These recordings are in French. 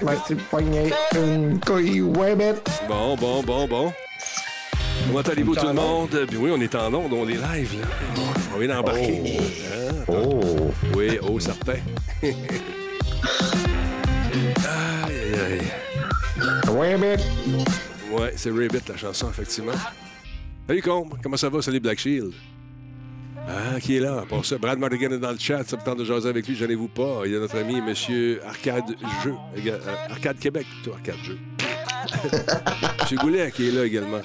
De pogner une couille. Bon, bon, bon, bon. Comment allez-vous tout le monde? Bien oui, on est en onde, on est live, là. On vient d'embarquer. Hein? Oh. Oui, oh, certain. aïe, aïe, aïe. Rabbit. Ouais, c'est Rabbit, la chanson, effectivement. Salut, Combe. Comment ça va? Salut, Black Shield. Ah, qui est là? Pour ça, Brad Mardigan est dans le chat. Ça me tente de jaser avec lui, gênez-vous pas. Il y a notre ami, Monsieur Arcade Jeu. Euh, Arcade Québec, plutôt, Arcade Jeu. Monsieur Goulet, qui est là également.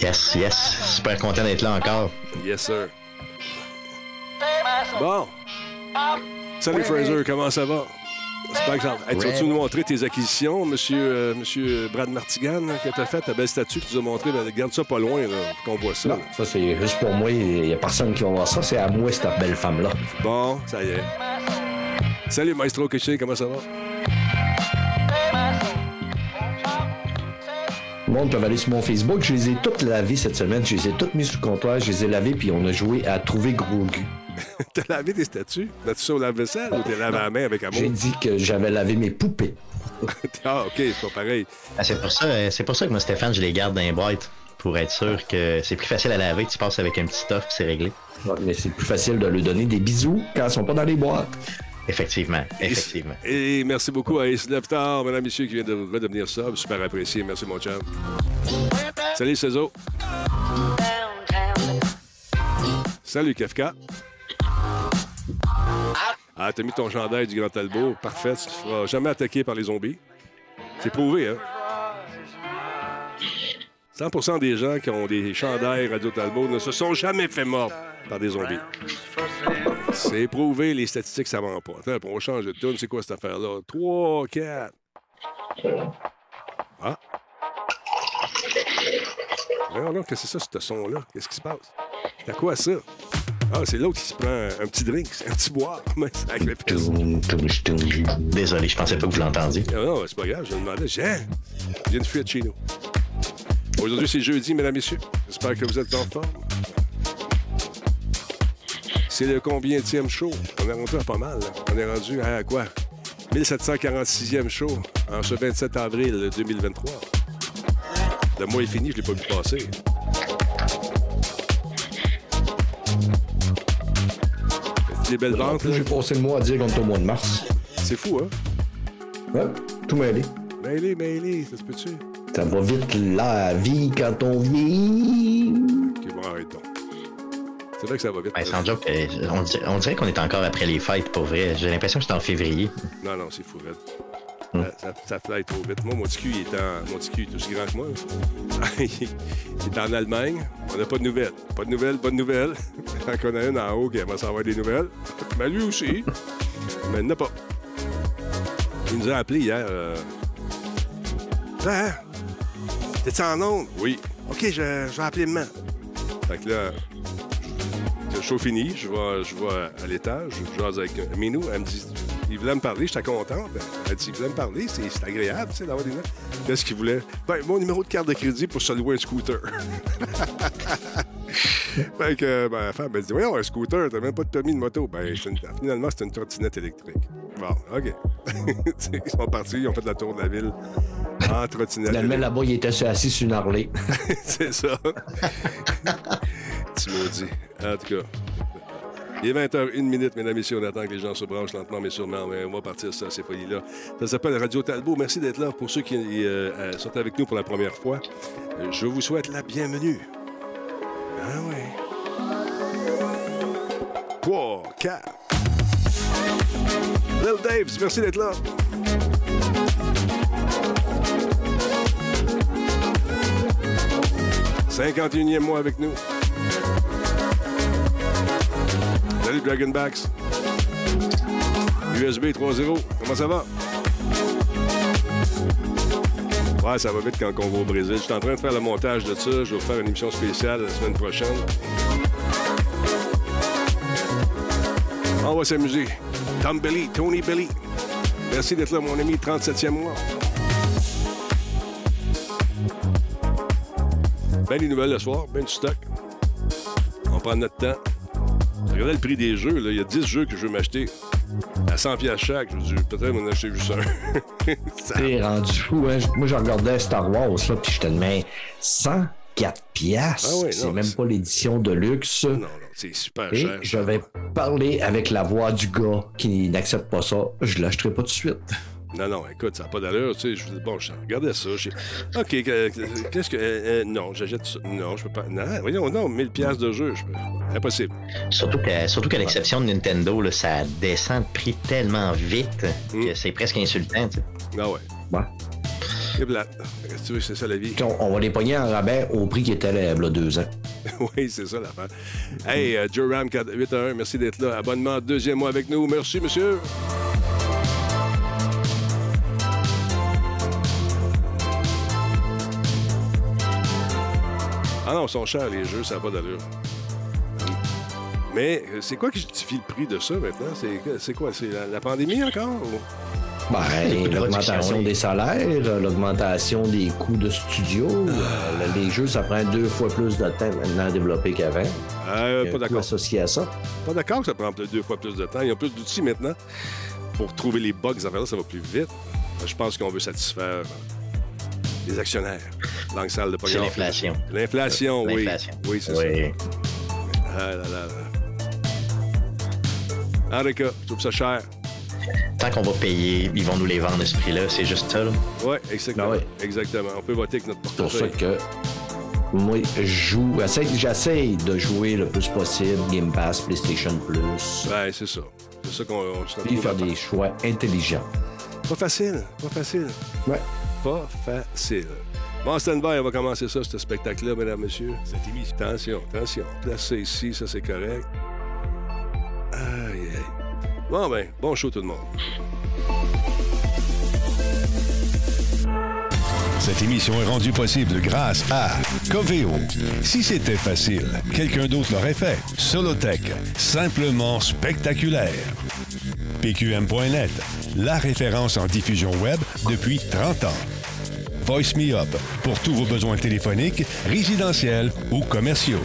Yes, yes. Super content d'être là encore. Yes, sir. Bon. Salut, Fraser, comment ça va? Que ça va. Hey, tu vas-tu nous montrer tes acquisitions, monsieur, euh, monsieur Brad Martigan, que tu as fait, ta belle statue que tu nous as montrée? Ben, garde ça pas loin, qu'on voit ça. Non, ça c'est juste pour moi. Il n'y a personne qui va voir ça. C'est à moi, cette belle femme-là. Bon, ça y est. Salut, Maestro Kitchen, comment ça va? Le monde peut aller sur mon Facebook. Je les ai toutes lavées cette semaine. Je les ai toutes mises sous le comptoir. Je les ai lavées, puis on a joué à trouver gros gu. T'as lavé tes statues? L'as-tu ça au lave-vaisselle ou t'es lavé à la main avec J'ai amour? dit que j'avais lavé mes poupées. ah, OK, c'est pas pareil. Ah, c'est pour ça, euh, c'est pour ça que moi, Stéphane, je les garde dans les boîtes. Pour être sûr que c'est plus facile à laver, tu passes avec un petit stuff, c'est réglé. Ouais, Mais c'est plus facile de leur donner des bisous quand ils sont pas dans les boîtes. Effectivement, effectivement. Et merci beaucoup à Ace Leftar, mesdames et messieurs, qui vient de, vient de devenir sub. Super apprécié. Merci, mon chum. Salut, Cézo. Salut, Kafka. Ah, t'as mis ton chandail du Grand Talbot. Parfait. Tu te feras jamais attaquer par les zombies. C'est prouvé, hein? 100% des gens qui ont des chandails Radio Talbot ne se sont jamais fait mordre par des zombies. C'est prouvé, les statistiques, ça ment pas. Attends, on va changer de tune. C'est quoi cette affaire-là? 3, 4. Ah. Non, non, qu'est-ce que c'est ça, ce son-là? Qu'est-ce qui se passe? C'est à quoi ça? Ah, c'est l'autre qui se prend un petit drink, un petit boire. Désolé, je pensais pas que vous l'entendiez. Ah non, c'est pas grave, je me demandais. Viens de fuir de chez nous. Aujourd'hui, c'est jeudi, mesdames, messieurs. J'espère que vous êtes en forme. C'est le combienième show? On est rendu à pas mal. là. On est rendu à quoi? 1746e show en ce 27 avril 2023. Le mois est fini, je l'ai pas vu passer. Des belles ventes, j'ai passé le mois à dire qu'on est au mois de mars. C'est fou, hein? Ouais, tout mêlé. Mêlé, mêlé, ça se peut-tu? Ça va vite la vie quand on vit. Ok, bon, arrête donc. C'est vrai que ça va vite. Ouais, sans joke, euh, on, dirait- on dirait qu'on est encore après les fêtes, pour vrai. J'ai l'impression que c'est en février. Non, non, c'est fou, Red. Hmm. Ça, ça, trop vite. Moi, mon cul, il est, en... mon petit cul est aussi grand que moi. il est en Allemagne. On n'a pas de nouvelles. Pas de nouvelles, pas de nouvelles. Quand on a une en haut qui aimerait savoir des nouvelles. Mais lui aussi. Mais il n'a pas. Il nous a appelé hier. Euh... Hein? T'es-tu en onde? Oui. OK, je, vais appeler maman. Fait que là, le show fini, je vais, je à l'étage, je jase avec Minou, elle me dit, il voulait me parler, j'étais contente. Elle dit, il voulait me parler, c'est agréable, tu sais, d'avoir des notes. Qu'est-ce qu'il voulait? Ben, mon numéro de carte de crédit pour se louer un scooter. fait que, ben, la femme, elle dit, voyons, un scooter, t'as même pas de permis de moto. Ben, une- finalement, c'est une trottinette électrique. Bon, OK. ils sont partis, ils ont fait la tour de la ville en trottinette Finalement, là-bas, il était assis sur une Harley. C'est ça. tu maudis. En tout cas. Il est 20h01 minute, mesdames et messieurs. On attend que les gens se branchent lentement, mais sûrement. Mais on va partir ça, ces folies-là. Ça s'appelle Radio Talbot. Merci d'être là. Pour ceux qui euh, euh, sont avec nous pour la première fois, euh, je vous souhaite la bienvenue. Ah oui. 3, 4. Little Daves, merci d'être là. « 51e mois avec nous. Salut Dragonbacks. USB 3.0, comment ça va? Ouais, ça va vite quand on va au Brésil. Je suis en train de faire le montage de ça. Je vais faire une émission spéciale la semaine prochaine. On va s'amuser. Tom Belly, Tony Belly. Merci d'être là, mon ami, 37e mois. Ben des nouvelles le soir, ben du stock. On prend notre temps. Regardez le prix des jeux. Là. Il y a 10 jeux que je veux m'acheter à 100 pièces chaque. Je veux peut-être m'en acheter juste un. C'est rendu fou. Hein? Moi, je regardais Star Wars, là, puis je te demande 104 pièces. Ah ouais, c'est non, même pas l'édition de luxe. Non, non, c'est super Et cher. je vais parler avec la voix du gars qui n'accepte pas ça. Je l'achèterai pas tout de suite. Non, non, écoute, ça n'a pas d'allure. Tu sais, je dis, bon, je regardais ça. je- OK, que- que- qu'est-ce que. euh, euh, non, j'achète ça. Non, je peux pas. Non, voyons, non, 1000 pièces de jeu. Je peux... Impossible. Surtout que, surtout qu'à l'exception de Nintendo, là, ça descend de prix tellement vite Mm. que c'est presque insultant. tu sais. Ah ouais. Ouais. C'est plate. Tu veux, c'est ça la vie? On, on va les pogner en rabais au prix qui était là, il y a deux ans. oui, c'est ça l'affaire. Hey, euh, Joe Ram 811, merci d'être là. Abonnement deuxième mois avec nous. Merci, monsieur. Ah non, ils sont chers, les jeux, ça n'a pas d'allure. Mais euh, c'est quoi qui justifie le prix de ça maintenant? C'est c'est quoi? C'est la, la pandémie encore? ou- Ben, l'augmentation des salaires, l'augmentation des coûts de studio. euh, les jeux, ça prend deux fois plus de temps maintenant à développer qu'avant. Ah, Il y a pas d'accord. associé à ça. Pas d'accord que ça prend deux fois plus de temps. Ils ont plus d'outils maintenant pour trouver les bugs, ça va plus vite. Je pense qu'on veut satisfaire les actionnaires. Langue sale de C'est l'inflation. L'inflation, oui. L'inflation. Oui, c'est Oui. ça. Ah là là là. Enrica, je trouve ça cher. Tant qu'on va payer, ils vont nous les vendre à ce prix-là. C'est juste ça. là. Oui, exactement. Ouais. Exactement. On peut voter avec notre C'est pour ça portefeuille. que moi, je joue, essaye- j'essaye de jouer le plus possible Game Pass, PlayStation Plus, Ben, c'est ça. C'est ça qu'on on se retrouve faire faire. des choix intelligents. Pas facile, pas facile. Ouais. Pas facile. Bon, stand-by, on va commencer ça, ce spectacle-là, mesdames, messieurs. Cette émission. Attention, attention. Place ça ici, ça c'est correct. Aïe, aïe. Bon, ben, bon show tout le monde. Cette émission est rendue possible grâce à Coveo. Si c'était facile, quelqu'un d'autre l'aurait fait. Solotech, simplement spectaculaire. PQM.net, la référence en diffusion web depuis 30 ans. Voice Me Up, pour tous vos besoins téléphoniques, résidentiels ou commerciaux.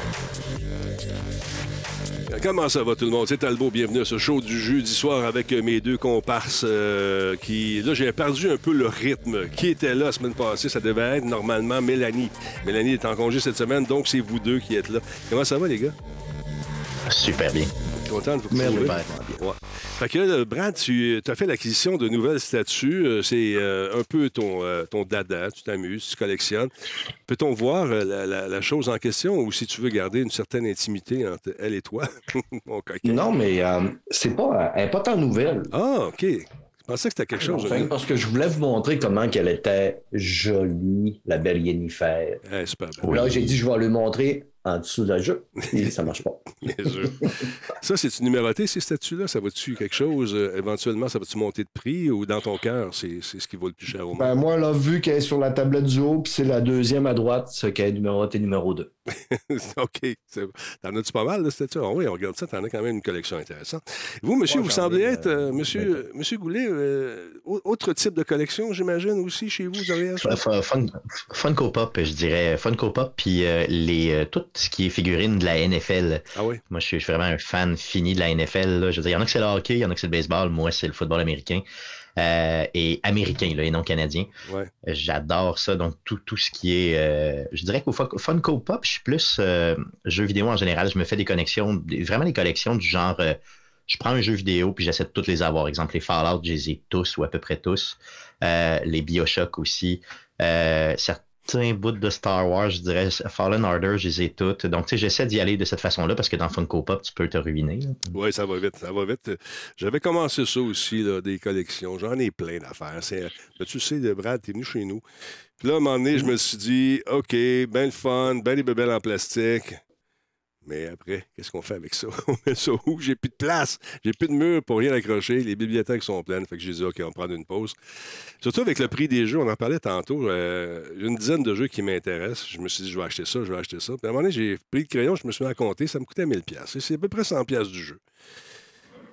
Comment ça va tout le monde? C'est Talbot, bienvenue à ce show du jeudi soir avec mes deux comparses euh, qui... Là, j'ai perdu un peu le rythme. Qui était là la semaine passée? Ça devait être normalement Mélanie. Mélanie est en congé cette semaine, donc c'est vous deux qui êtes là. Comment ça va, les gars? Super bien. Content de vous retrouver? Ouais. Fait que là, Brad, tu as fait l'acquisition de nouvelles statues. Euh, C'est euh, un peu ton, euh, ton dada. Tu t'amuses, tu collectionnes. Peut-on voir euh, la, la- la chose en question ou si tu veux garder une certaine intimité entre elle et toi? Mon coquin? Non, mais euh, c'est pas, elle est pas tant nouvelle. Ah, OK. Je pensais que c'était quelque chose. Enfin, parce que je voulais vous montrer comment qu'elle était jolie, la belle Yennefer. Eh, super. Là, j'ai dit, je vais lui montrer en dessous de la jeu. Et ça marche pas. Bien sûr. ça, c'est-tu numéroté, ces statues-là? Ça va-tu quelque chose? euh, éventuellement, ça va-tu monter de prix ou dans ton cœur, c'est c'est ce qui vaut le plus cher au monde? Ben, moi, là, vu qu'elle est sur la tablette du haut, puis c'est la deuxième à droite, ce qui est numéroté numéro 2. OK. T'en as-tu pas mal de statues? Ah oui, on regarde ça, t'en as quand même une collection intéressante. Vous, monsieur, vous semblez ai, être, euh, euh, monsieur, monsieur Goulet, euh, au- autre type de collection, j'imagine, aussi, chez vous, derrière? Fun- fun- Fun- Funko Pop, je dirais. Funko Pop, puis euh, les, euh, tout ce qui est figurine de la NFL. Ah oui? Moi, je suis, je suis vraiment un fan fini de la NFL. là. Je veux dire, il y en a que c'est le hockey, il y en a que c'est le baseball. Moi, c'est le football américain. Euh, et américain, là, et non canadien. Ouais. J'adore ça. Donc, tout, tout ce qui est. euh, je dirais qu'au Fun- Funko Pop, je suis plus euh, jeux vidéo en général. Je me fais des connexions, des- vraiment des collections du genre. euh, je prends un jeu vidéo puis j'essaie de toutes les avoir. Exemple, les Fallout, je les ai tous ou à peu près tous. Les Bioshock aussi. Euh, certains bouts de Star Wars, je dirais Fallen Order, je les ai toutes. Donc, tu sais, j'essaie d'y aller de cette façon-là parce que dans Funko Pop, tu peux te ruiner. Oui, ça va vite, ça va vite. J'avais commencé ça aussi, là, des collections. J'en ai plein d'affaires. Ben, tu sais, Brad, t'es venu chez nous. Puis là, à un moment donné, je me suis dit, OK, ben le fun, ben les bébelles en plastique. Mais après, qu'est-ce qu'on fait avec ça? On met ça où? J'ai plus de place. J'ai plus de mur pour rien accrocher. Les bibliothèques sont pleines. Fait que j'ai dit, OK, on va prendre une pause. Surtout avec le prix des jeux, on en parlait tantôt. euh, une dizaine de jeux qui m'intéressent. Je me suis dit, je vais acheter ça, je vais acheter ça. Puis à un moment donné, j'ai pris le crayon, je me suis mis à compter. Ça me coûtait 1000 pièces. C'est à peu près 100 pièces du jeu.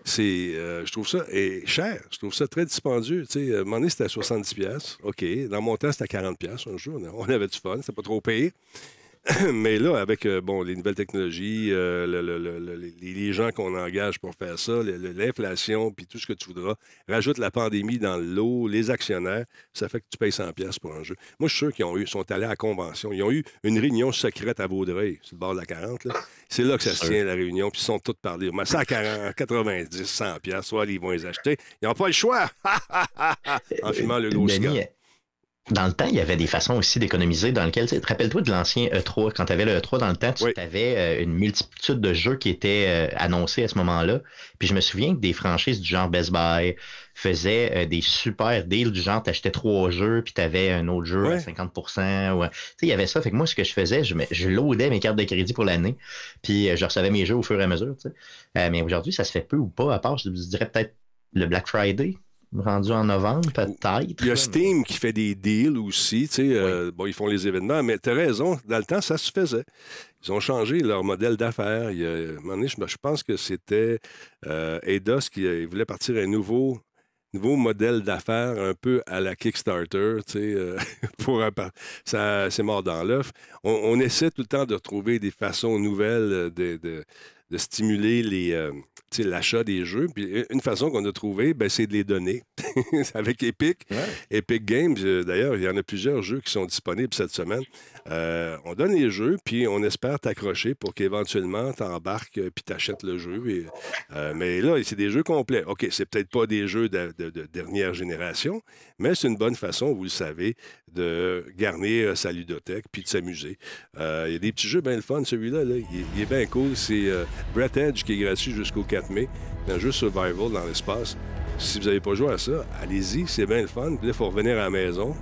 C'est, euh, je trouve ça cher. Je trouve ça très dispendieux. Tu sais, à un moment donné, c'était à 70 pièces. OK. Dans mon temps, c'était à 40 pièces un jour. On avait du fun. C'était pas trop payé. Mais là, avec euh, bon, les nouvelles technologies, euh, le- le- le- le- les, gens qu'on engage pour faire ça, l'inflation, puis tout ce que tu voudras, rajoute la pandémie dans le lot, les actionnaires, ça fait que tu payes 100 pièces pour un jeu. Moi, je suis sûr qu'ils ont eu, sont allés à la convention. Ils ont eu une réunion secrète à Vaudreuil, sur le bord de la 40. là. C'est là que ça se tient, la réunion, puis ils sont tous parlés. Mais ça à 40, 90, 100 pièces, soit ils vont les acheter. Ils n'ont pas le choix. en fumant le gros cigare. Dans le temps, il y avait des façons aussi d'économiser dans lesquelles, tu sais, te rappelles-toi de l'ancien E3, quand tu avais le E3 dans le temps, tu Oui. avais une multitude de jeux qui étaient euh, annoncés à ce moment-là. Puis je me souviens que des franchises du genre Best Buy faisaient euh, des super deals du genre, tu achetais trois jeux, puis tu avais un autre jeu à 50 ou, Tu sais, il y avait ça. Fait que moi, ce que je faisais, je, je loadais mes cartes de crédit pour l'année, puis euh, je recevais mes jeux au fur et à mesure. Euh, mais aujourd'hui, ça se fait peu ou pas, à part, je dirais peut-être le Black Friday, rendu en novembre, peut-être. Il y a Steam qui fait des deals aussi. tu sais, euh, bon, ils font les événements, mais tu as raison, dans le temps, ça se faisait. Ils ont changé leur modèle d'affaires. Je, pense que c'était euh, Eidos qui euh, voulait partir un nouveau, nouveau modèle d'affaires un peu à la Kickstarter. tu sais, euh, pour un ça, c'est mort dans l'œuf. On, on essaie tout le temps de trouver des façons nouvelles de, de- de stimuler les, euh, l'achat des jeux. Puis une façon qu'on a trouvée, ben, c'est de les donner. Avec Epic. Epic Games, euh, d'ailleurs, il y en a plusieurs jeux qui sont disponibles cette semaine. Euh, on donne les jeux, puis on espère t'accrocher pour qu'éventuellement tu embarques euh, puis t'achètes le jeu. Euh, mais là, c'est des jeux complets. OK, c'est peut-être pas des jeux de, de- de dernière génération, mais c'est une bonne façon, vous le savez, de garnir sa ludothèque puis de s'amuser. Il y a des petits jeux bien le fun, celui-là. là. Il, est- bien cool. C'est Breath Edge qui est gratuit jusqu'au 4 mai. C'est un jeu survival dans l'espace. Si vous n'avez pas joué à ça, allez-y, c'est bien le fun. Puis là, il faut revenir à la maison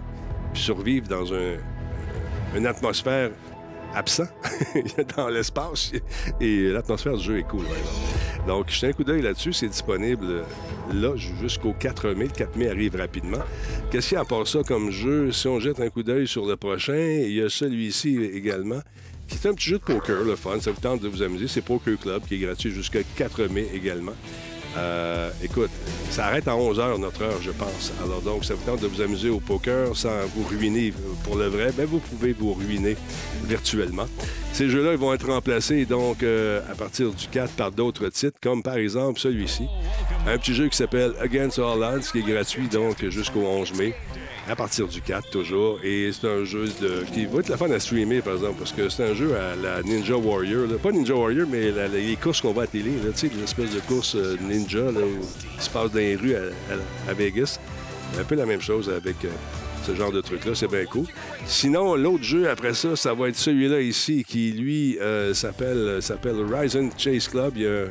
puis survivre dans un, une atmosphère absent dans l'espace. Et l'atmosphère du jeu est cool. vraiment. Donc, jetez un coup d'œil là-dessus. C'est disponible là jusqu'au 4 mai. Le 4 mai arrive rapidement. Qu'est-ce qu'il y a à part ça comme jeu? Si on jette un coup d'œil sur le prochain, il y a celui-ci également, qui est un petit jeu de poker, le fun. Ça vous tente de vous amuser. C'est Poker Club, qui est gratuit jusqu'au 4 mai également. Euh, écoute, ça arrête à 11 h notre heure, je pense. Alors donc, ça vous tente de vous amuser au poker sans vous ruiner pour le vrai, ben vous pouvez vous ruiner virtuellement. Ces jeux-là, ils vont être remplacés donc euh, à partir du 4 par d'autres titres, comme par exemple celui-ci. Un petit jeu qui s'appelle Against All Odds, qui est gratuit donc jusqu'au 11 mai. À partir du 4, toujours. Et c'est un jeu de, qui va être la fun à streamer, par exemple, parce que c'est un jeu à la Ninja Warrior. Pas Ninja Warrior, mais les courses qu'on voit à télé. Tu sais, l'espèce de course euh, ninja qui se passe dans les rues à, à- à Vegas. Un peu la même chose avec euh, ce genre de truc-là. C'est bien cool. Sinon, l'autre jeu après ça, ça va être celui-là ici, qui lui euh, s'appelle Horizon Chase Club. Il y a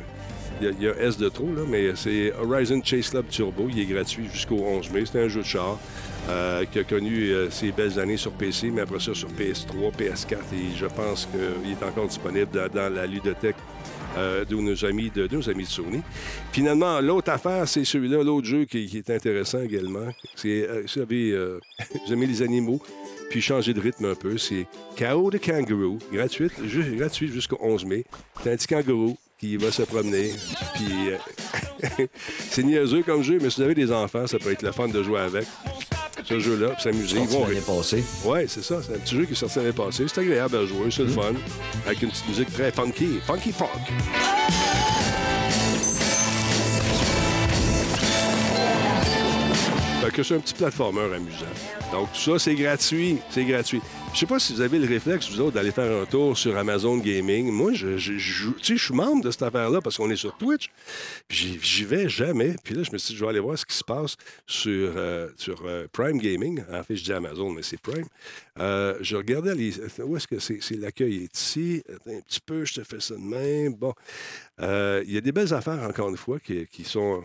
il S de trop, mais c'est Horizon Chase Club Turbo. Il est gratuit jusqu'au 11 mai. C'est un jeu de char euh, qui a connu euh, ses belles années sur PC, mais après ça sur PS3, PS4. Et je pense qu'il est encore disponible dans, la ludothèque euh, de nos amis de, de nos amis de Sony. Finalement, l'autre affaire, c'est celui-là, l'autre jeu qui, est intéressant également. C'est, vous avez, euh, vous aimez les animaux, puis changer de rythme un peu, c'est Chaos de Kangaroo, gratuit, ju- gratuit jusqu'au 11 mai. C'est un petit kangourou qui va se promener. Puis c'est niaiseux comme jeu, mais si vous avez des enfants, ça peut être le fun de jouer avec. Ce jeu-là, puis s'amuser. Ils vont l'année passée. Ouais, c'est ça. C'est un petit jeu qui est sorti l'année passée. C'est agréable à jouer, c'est le fun. Avec une petite musique très funky. Funky funk. Que c'est un petit platformer amusant. Donc, tout ça, c'est gratuit. C'est gratuit. Je sais pas si vous avez le réflexe, vous autres, d'aller faire un tour sur Amazon Gaming. Moi, je, je- je je suis membre de cette affaire-là parce qu'on est sur Twitch. J'y- vais jamais. Puis là, je me suis dit, je vais aller voir ce qui se passe sur, euh, sur euh, Prime Gaming. En fait, je dis Amazon, mais c'est Prime. Euh, je regardais les. Où est-ce que c'est? l'accueil est ici. Un petit peu, je te fais ça de même. Bon. Il y a des belles affaires, encore une fois, qui, qui sont,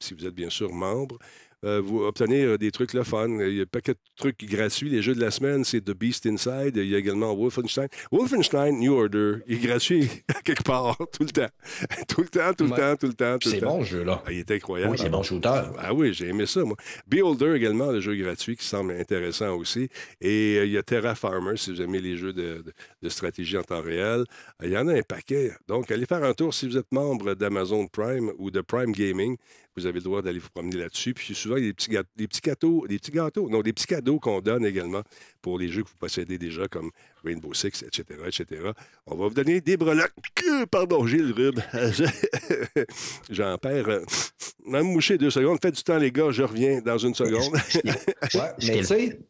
si vous êtes bien sûr membre, euh, vous obtenir des trucs le fun. Il y a un paquet de trucs gratuits. Les jeux de la semaine, c'est The Beast Inside. Il y a également Wolfenstein. Wolfenstein New Order il est gratuit quelque part, tout le temps. tout le temps, tout le Ouais. temps, tout le temps, c'est bon, ce jeu-là. Ah, il est incroyable. Oui, c'est bon shooter. Ah oui, j'ai aimé ça, moi. Beholder également, le jeu gratuit qui semble intéressant aussi. Et euh, il y a Terra Farmer, si vous aimez les jeux de, de- de stratégie en temps réel. Euh, Il y en a un paquet. Donc, allez faire un tour si vous êtes membre d'Amazon Prime ou de Prime Gaming. Vous avez le droit d'aller vous promener là-dessus. Puis souvent, il y a des petits, gâteaux, des petits gâteaux, des petits gâteaux, non, des petits cadeaux qu'on donne également pour les jeux que vous possédez déjà, comme Rainbow Six, etc., etc. On va vous donner des breloques. Pardon, j'ai le rhume. J'en perds. euh, Même moucher deux secondes. Faites du temps, les gars. Je reviens dans une seconde. Ouais, mais tu sais,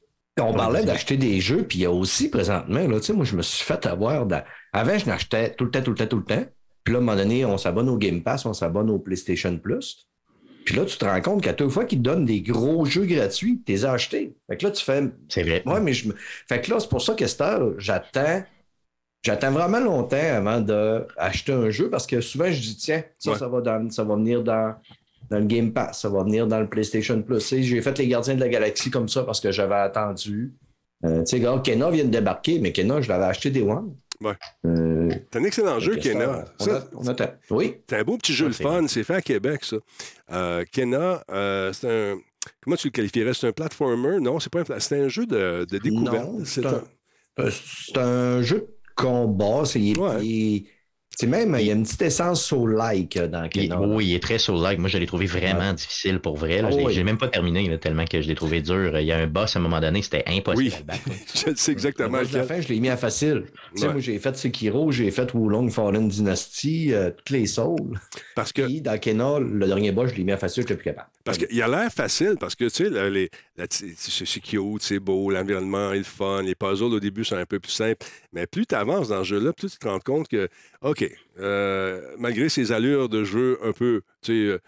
on parlait d'acheter des jeux, puis il y a aussi présentement, là, tu sais, moi, je me suis fait avoir. dans- Avant, je n'achetais tout le temps, tout le temps, tout le temps. Puis là, à un moment donné, on s'abonne au Game Pass, on s'abonne au PlayStation Plus. Puis là, tu te rends compte qu'à toute fois qu'ils te donnent des gros jeux gratuits, tu les as achetés. Fait que là, tu fais. C'est vrai. Ouais, mais je me. Fait que là, c'est pour ça que cette heure, j'attends. J'attends vraiment longtemps avant d'acheter un jeu parce que souvent, je dis, tiens, ça, Ouais. ça, va dans- ça va venir dans, dans le Game Pass, ça va venir dans le PlayStation Plus. J'ai fait les Gardiens de la Galaxie comme ça parce que j'avais attendu. Euh, tu sais, Kena vient de débarquer, mais Kena, je l'avais acheté des One. Ouais. Euh, C'est un excellent jeu, Kena. ça, On, a- on. Oui. C'est un beau petit jeu le fun. C'est fait à Québec, ça. Euh, Kena, euh, c'est un. Comment tu le qualifierais? C'est un platformer? Non, c'est pas un C'est un jeu de, de découverte. C'est un... un, euh, un jeu de combat. C'est Ouais. il c'est même, il y a une petite essence soul-like dans Il- Kena. là. oui, il est très soul-like. Moi, je l'ai trouvé vraiment difficile pour vrai. l'ai- oui. même pas terminé là, tellement que je l'ai trouvé dur. Il y a un boss à un moment donné, c'était impossible Oui, à battre. je sais exactement de la fin, je l'ai mis à facile. Tu sais, Ouais. moi, j'ai fait Sekiro, j'ai fait Wulong Fallen Dynasty, euh, toutes les souls. Parce que Puis dans Kena, le dernier boss, je l'ai mis à facile, je n'étais plus capable. Parce qu'il a l'air facile, parce que, tu sais, les- c'est cute, c'est beau, l'environnement est le fun, les puzzles au début sont un peu plus simples, mais plus tu avances dans ce jeu-là, plus tu te rends compte que, OK, euh, malgré ses allures de jeu un peu, tu sais, euh,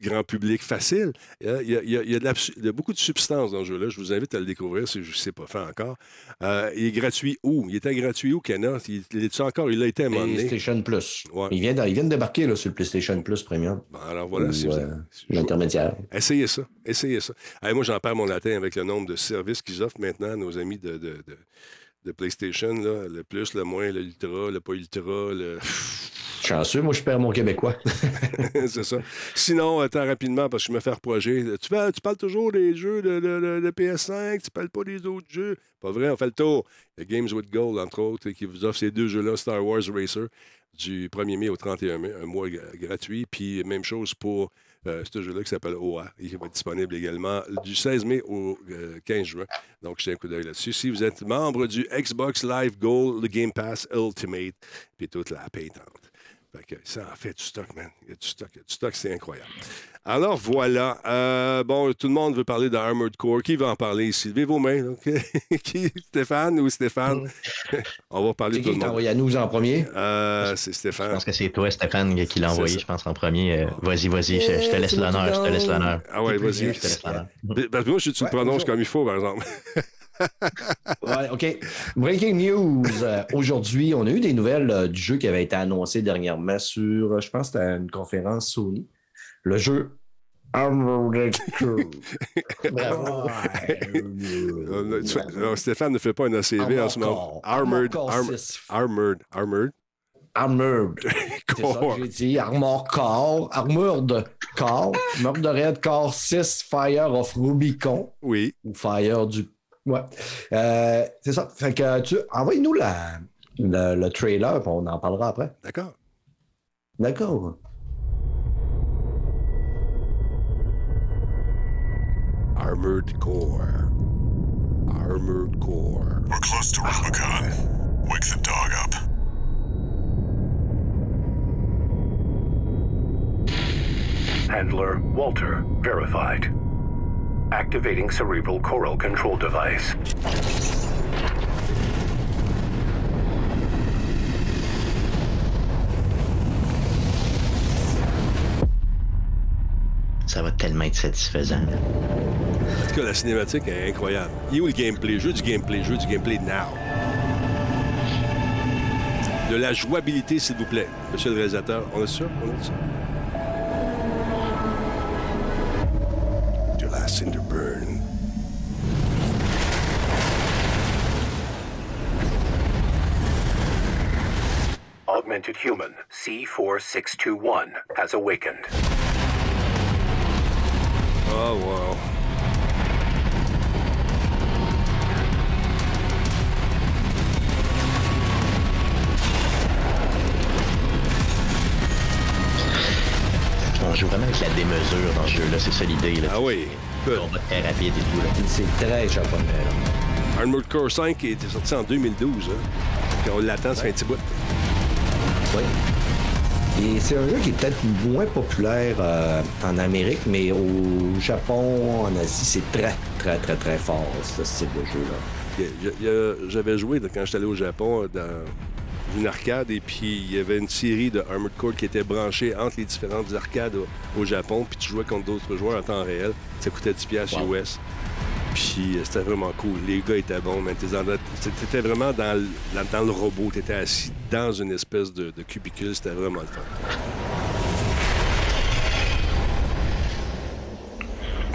grand public facile, il y a, il y a- il y a- il y a de la- il y a beaucoup de substance dans ce jeu-là. Je vous invite à le découvrir si je ne sais pas fait encore. Euh, il est gratuit où? Il était gratuit où, Kena? Il, est encore? Il a été à un moment donné. PlayStation Plus. Ouais. Il, vient de, il vient de débarquer là, sur le PlayStation Plus Premium. Bon, alors voilà, vous euh, L'intermédiaire. Essayez ça. Essayez ça. Moi, j'en perds mon latin avec le nombre de services qu'ils offrent maintenant à nos amis de, de, de- de PlayStation. Là. Le plus, le moins, le ultra, le pas ultra. Le... Chanceux, moi, je perds mon québécois. c'est ça. Sinon, attends rapidement parce que je me fais reprocher. Tu, parles- tu parles toujours des jeux de, de- de- de PS5, tu parles pas des autres jeux? Pas vrai, on fait le tour. Il y a Games with Gold, entre autres, qui vous offre ces deux jeux-là, Star Wars Racer, du 1er mai au 31 mai, un mois gra- gratuit. Puis même chose pour euh, ce jeu-là qui s'appelle OA. Il va être disponible également du 16 mai au euh, 15 juin. Donc, jetez un coup d'œil là-dessus. Si vous êtes membre du Xbox Live Gold, le Game Pass Ultimate, puis toute la pétante. Fait que ça en fait du stock, man. Il y a du stock, il y a du stock, c'est incroyable. Alors voilà. Euh, bon, tout le monde veut parler de Armored Core. Qui veut en parler ici? Levez vos mains. OK? qui? Stéphane ou Stéphane? On va parler de tout qui le t'a monde. envoyé? À nous en premier? Euh, c'est Je Stéphane. pense que c'est toi, Stéphane, qui l'a envoyé, je pense, en premier. Euh, vas-y, vas-y, je, je te laisse l'honneur, je te laisse l'honneur. Ah ouais, vas-y. dire? Je te laisse l'honneur. Parce que moi, je tu le Ouais, prononces bonjour. comme il faut, par exemple. Ouais, OK. Breaking news. Euh, Aujourd'hui, on a eu des nouvelles euh, du jeu qui avait été annoncé dernièrement sur, euh, je pense, que c'était une conférence Sony. Le jeu Armored Stéphane ne fait pas un ACV en ce moment. Armored, Armored Core arm- 6. armored, armored. Armored. C'est ça Core. que j'ai dit. Armor Core. Armored Core. Murdered Core 6 Fire of Rubicon. Oui. ou Fire du. Ouais. Euh, c'est ça. Fait que tu envoie-nous la, le, le trailer, puis on en parlera après. D'accord. D'accord. Armored Core. Armored Core. We're close to Rubicon. Wake the dog up. Handler Walter verified. Activating cerebral coral control device. Ça va tellement être satisfaisant. là. En tout cas, la cinématique est incroyable. Il est où le gameplay? Jeu du gameplay, jeu du gameplay now. De la jouabilité, s'il vous plaît. Monsieur le réalisateur, on est sûr? On est sûr? Cinder Burn. Augmented human C4621 has awakened. Oh, wow. Bon, joue vraiment avec la démesure dans ce jeu-là. C'est ça l'idée. là. Ah oui. Écoute, combat très rapide et tout. Là. C'est très japonais. là. Armored Core 5 était sorti en 2012. Hein. Quand on l'attend, ça fait un petit bout. Oui. Et c'est un jeu qui est peut-être moins populaire euh, en Amérique, mais au Japon, en Asie, c'est très, très, très, très fort, ce style de jeu-là. J'avais joué quand j'étais allé au Japon euh, dans une arcade et puis il y avait une série de Armored Core qui était branchée entre les différentes arcades au, au Japon puis tu jouais contre d'autres joueurs en temps réel. Ça coûtait 10$ piastres Wow. US. Puis euh, c'était vraiment cool. Les gars étaient bons, mais t'étais vraiment dans le, dans- dans le robot. T'étais assis dans une espèce de, de cubicule. C'était vraiment le fun.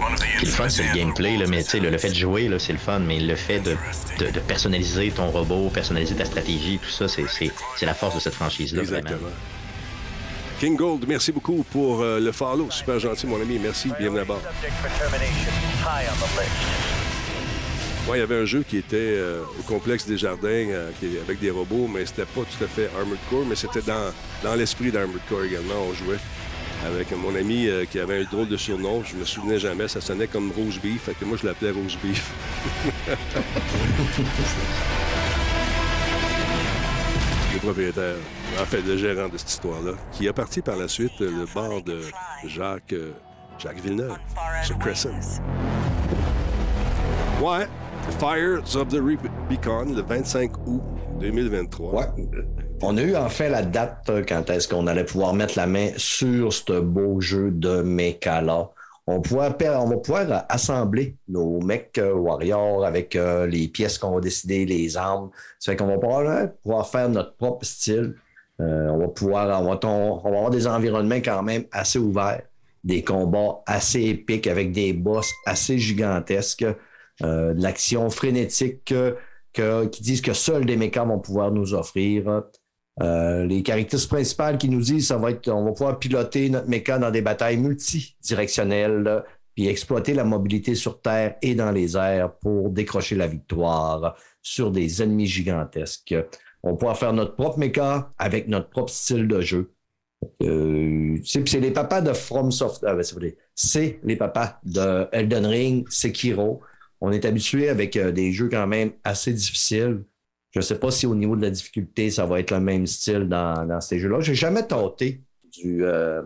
One of the Ce qui est le fun, c'est le gameplay, là, mais le, fait de jouer, c'est le fun, mais le fait de, personnaliser ton robot, personnaliser ta stratégie, tout ça, c'est, la force de cette franchise-là. King Gold, merci beaucoup pour euh, le follow. Super gentil, mon ami. Merci. Bienvenue à bord. Moi, il y avait un jeu qui était euh, au complexe des jardins euh, avec des robots, mais c'était pas tout à fait Armored Core, mais c'était dans l'esprit d'Armored Core également. On jouait avec mon ami euh, qui avait un drôle de surnom. Je me souvenais jamais, ça sonnait comme Rose Beef, fait que moi je l'appelais Rose Beef. le propriétaire, en fait, le gérant de cette histoire-là, qui a parti par la suite euh, le bar de Jacques, euh, Jacques Villeneuve sur Crescent. Ouais, Fires of the Rubicon, le 25 août 2023. Ouais. On a eu enfin la date euh, quand est-ce qu'on allait pouvoir mettre la main sur ce beau jeu de mecha-là. On, va pouvoir assembler nos mecs euh, warriors avec euh, les pièces qu'on va décider, les armes. Ça fait qu'on va pouvoir, faire notre propre style. On va pouvoir avoir des environnements quand même assez ouverts, des combats assez épiques avec des boss assez gigantesques, de l'action frénétique que- qui disent que seuls des mechas vont pouvoir nous offrir. Euh, les caractéristiques principales qui nous disent ça va être on va pouvoir piloter notre mecha dans des batailles multidirectionnelles puis exploiter la mobilité sur terre et dans les airs pour décrocher la victoire sur des ennemis gigantesques. On va pouvoir faire notre propre mecha avec notre propre style de jeu. Euh, c'est les papas de From Software. ben, c'est. C'est les papas de Elden Ring, Sekiro. On est habitué avec euh, des jeux quand même assez difficiles. Je ne sais pas si au niveau de la difficulté, ça va être le même style dans, dans ces jeux-là. J'ai jamais tenté du euh,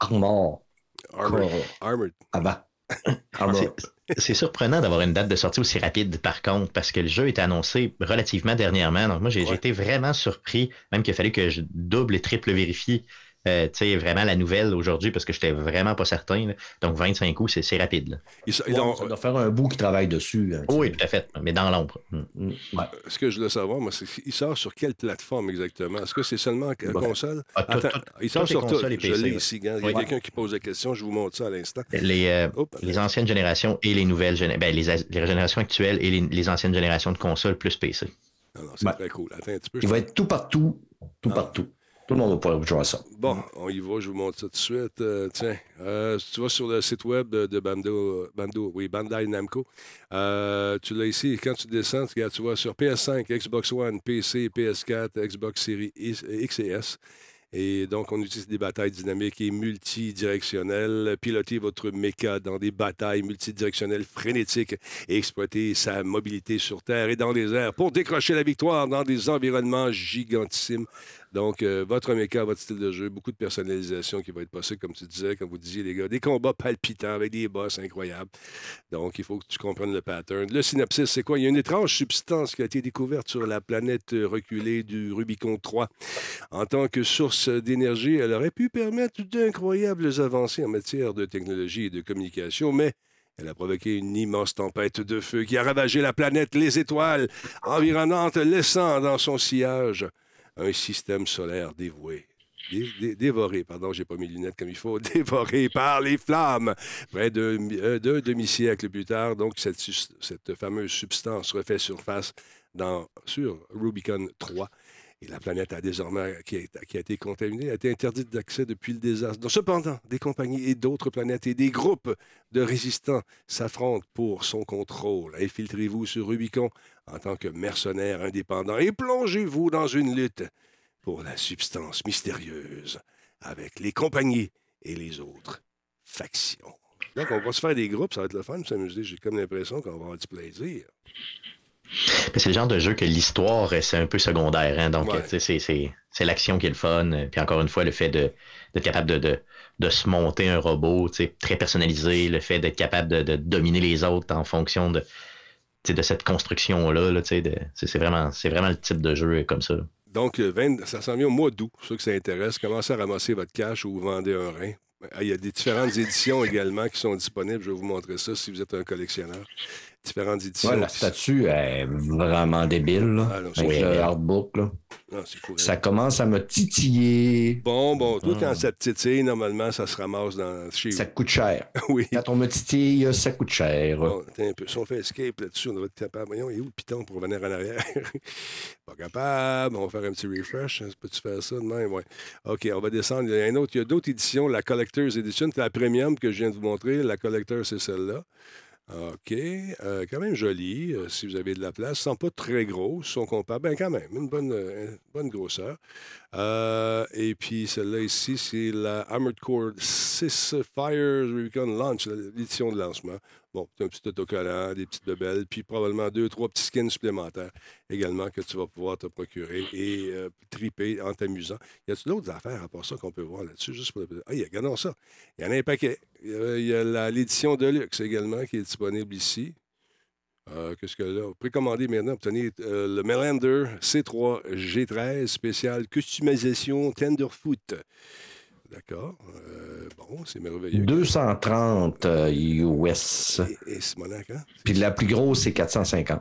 Armor Armored. Armored. avant. C'est- surprenant d'avoir une date de sortie aussi rapide, par contre, parce que le jeu est annoncé relativement dernièrement. Donc, moi, j'ai j'ai Ouais. été vraiment surpris, même qu'il a fallu que je double et triple vérifie, euh, tu sais, vraiment la nouvelle aujourd'hui, parce que j'étais vraiment pas certain. là. Donc, 25 août, c'est c'est rapide. là. Ça doit faire un bout qui travaille dessus. hein, oui, tout à fait, mais dans l'ombre. Mm. Mm, ouais. Ce que je voulais savoir, moi, c'est qu'il sort sur quelle plateforme exactement? Est-ce que c'est seulement en Bon. console? Ah, tout- Attends, tout- il sort sur tout. Je PC, l'ai ici. gars. Il y a quelqu'un qui pose la question. Je vous montre ça à l'instant. Les, euh, les anciennes générations et les nouvelles générations, ben, les, générations actuelles et les, les anciennes générations de consoles plus PC. Non, non, c'est très cool. Attends un petit peu. Il va être tout partout, tout Ah. partout. Tout le monde va pouvoir jouer à ça. Bon, on y va, je vous montre ça tout de suite. Euh, tiens, euh, tu vas sur le site web de, Bando, oui, Bandai Namco, euh, tu l'as ici. Quand tu descends, tu, vois sur PS5, Xbox One, PC, PS4, Xbox Series X et S. Et donc, on utilise des batailles dynamiques et multidirectionnelles. Piloter votre méca dans des batailles multidirectionnelles frénétiques et exploiter sa mobilité sur Terre et dans les airs pour décrocher la victoire dans des environnements gigantissimes. Donc, euh, votre méca, votre style de jeu, beaucoup de personnalisation qui va être possible, comme tu disais, comme vous disiez, les gars. Des combats palpitants avec des boss incroyables. Donc, il faut que tu comprennes le pattern. Le synopsis, c'est quoi? Il y a une étrange substance qui a été découverte sur la planète reculée du Rubicon 3. En tant que source d'énergie, elle aurait pu permettre d'incroyables avancées en matière de technologie et de communication, mais elle a provoqué une immense tempête de feu qui a ravagé la planète, les étoiles environnantes, laissant dans son sillage un système solaire dévoué. dé- dé- dévoré, pardon, j'ai pas mes lunettes comme il faut, dévoré par les flammes. Près d'un euh, d'un demi-siècle plus tard, donc, cette, fameuse substance refait surface sur Rubicon 3. Et la planète a désormais, qui a, été contaminée, a été interdite d'accès depuis le désastre. Cependant, des compagnies et d'autres planètes et des groupes de résistants s'affrontent pour son contrôle. Infiltrez-vous sur Rubicon en tant que mercenaire indépendant et plongez-vous dans une lutte pour la substance mystérieuse avec les compagnies et les autres factions. Donc, on va se faire des groupes, ça va être le fun de s'amuser. J'ai comme l'impression qu'on va avoir du plaisir. C'est le genre de jeu que l'histoire, euh, c'est un peu secondaire. hein. Donc, Ouais. euh, c'est- l'action qui est le fun. euh, Puis encore une fois, le fait d'être capable de, de, de se monter un robot très personnalisé, le fait d'être capable de, de dominer les autres en fonction de, de cette construction-là. là, C'est vraiment, vraiment le type de jeu comme ça. Donc, euh, 20 ça s'en vient au mois d'août. Pour ceux que ça intéresse, commencez à ramasser votre cash ou vous vendez un rein. Ah, Il y a des différentes éditions également qui sont disponibles. Je vais vous montrer ça si vous êtes un collectionneur. Différentes éditions. Ouais, la statue est vraiment débile. là. Ah, non, c'est avec vrai. le artbook. Là. Non, c'est cool. Ça commence à me titiller. Bon, bon, toi, Ah. quand ça te titille, normalement, ça se ramasse dans, chez Ça coûte cher. Oui. Quand on me titille, ça coûte cher. Bon, un peu. Si on fait escape là-dessus, on devrait être capable. Voyons, il est où le piton pour revenir en arrière? Pas capable. On va faire un petit refresh. Peux-tu faire ça de même? Ouais. OK, on va descendre. Il y a un autre. Il y a d'autres éditions. La Collector's Edition, c'est la premium que je viens de vous montrer. La Collector, c'est celle-là. OK. Euh, quand même jolie, euh, si vous avez de la place. Sont pas très gros, ils sont comparables. Ben, quand même, une bonne, euh, bonne grosseur. Et puis, celle-là ici, c'est la Armored Core 6 Fire Recon Launch, l'édition de lancement. Bon, un petit autocollant, des petites bebelles, puis probablement deux, trois petits skins supplémentaires également que tu vas pouvoir te procurer et euh, triper en t'amusant. Y a-t-il d'autres affaires à part ça qu'on peut voir là-dessus? Juste pour le... Ah, regardons ça. Il y en a un paquet. Il y a, l'édition de luxe également qui est disponible ici. Euh, Qu'est-ce que là? Précommandez maintenant, obtenez euh, le Melander C3 G13 spécial customisation Tenderfoot. D'accord. Euh, bon, c'est merveilleux. 230 euh, US. Et, et Simonac, hein? Puis la plus grosse, c'est 450.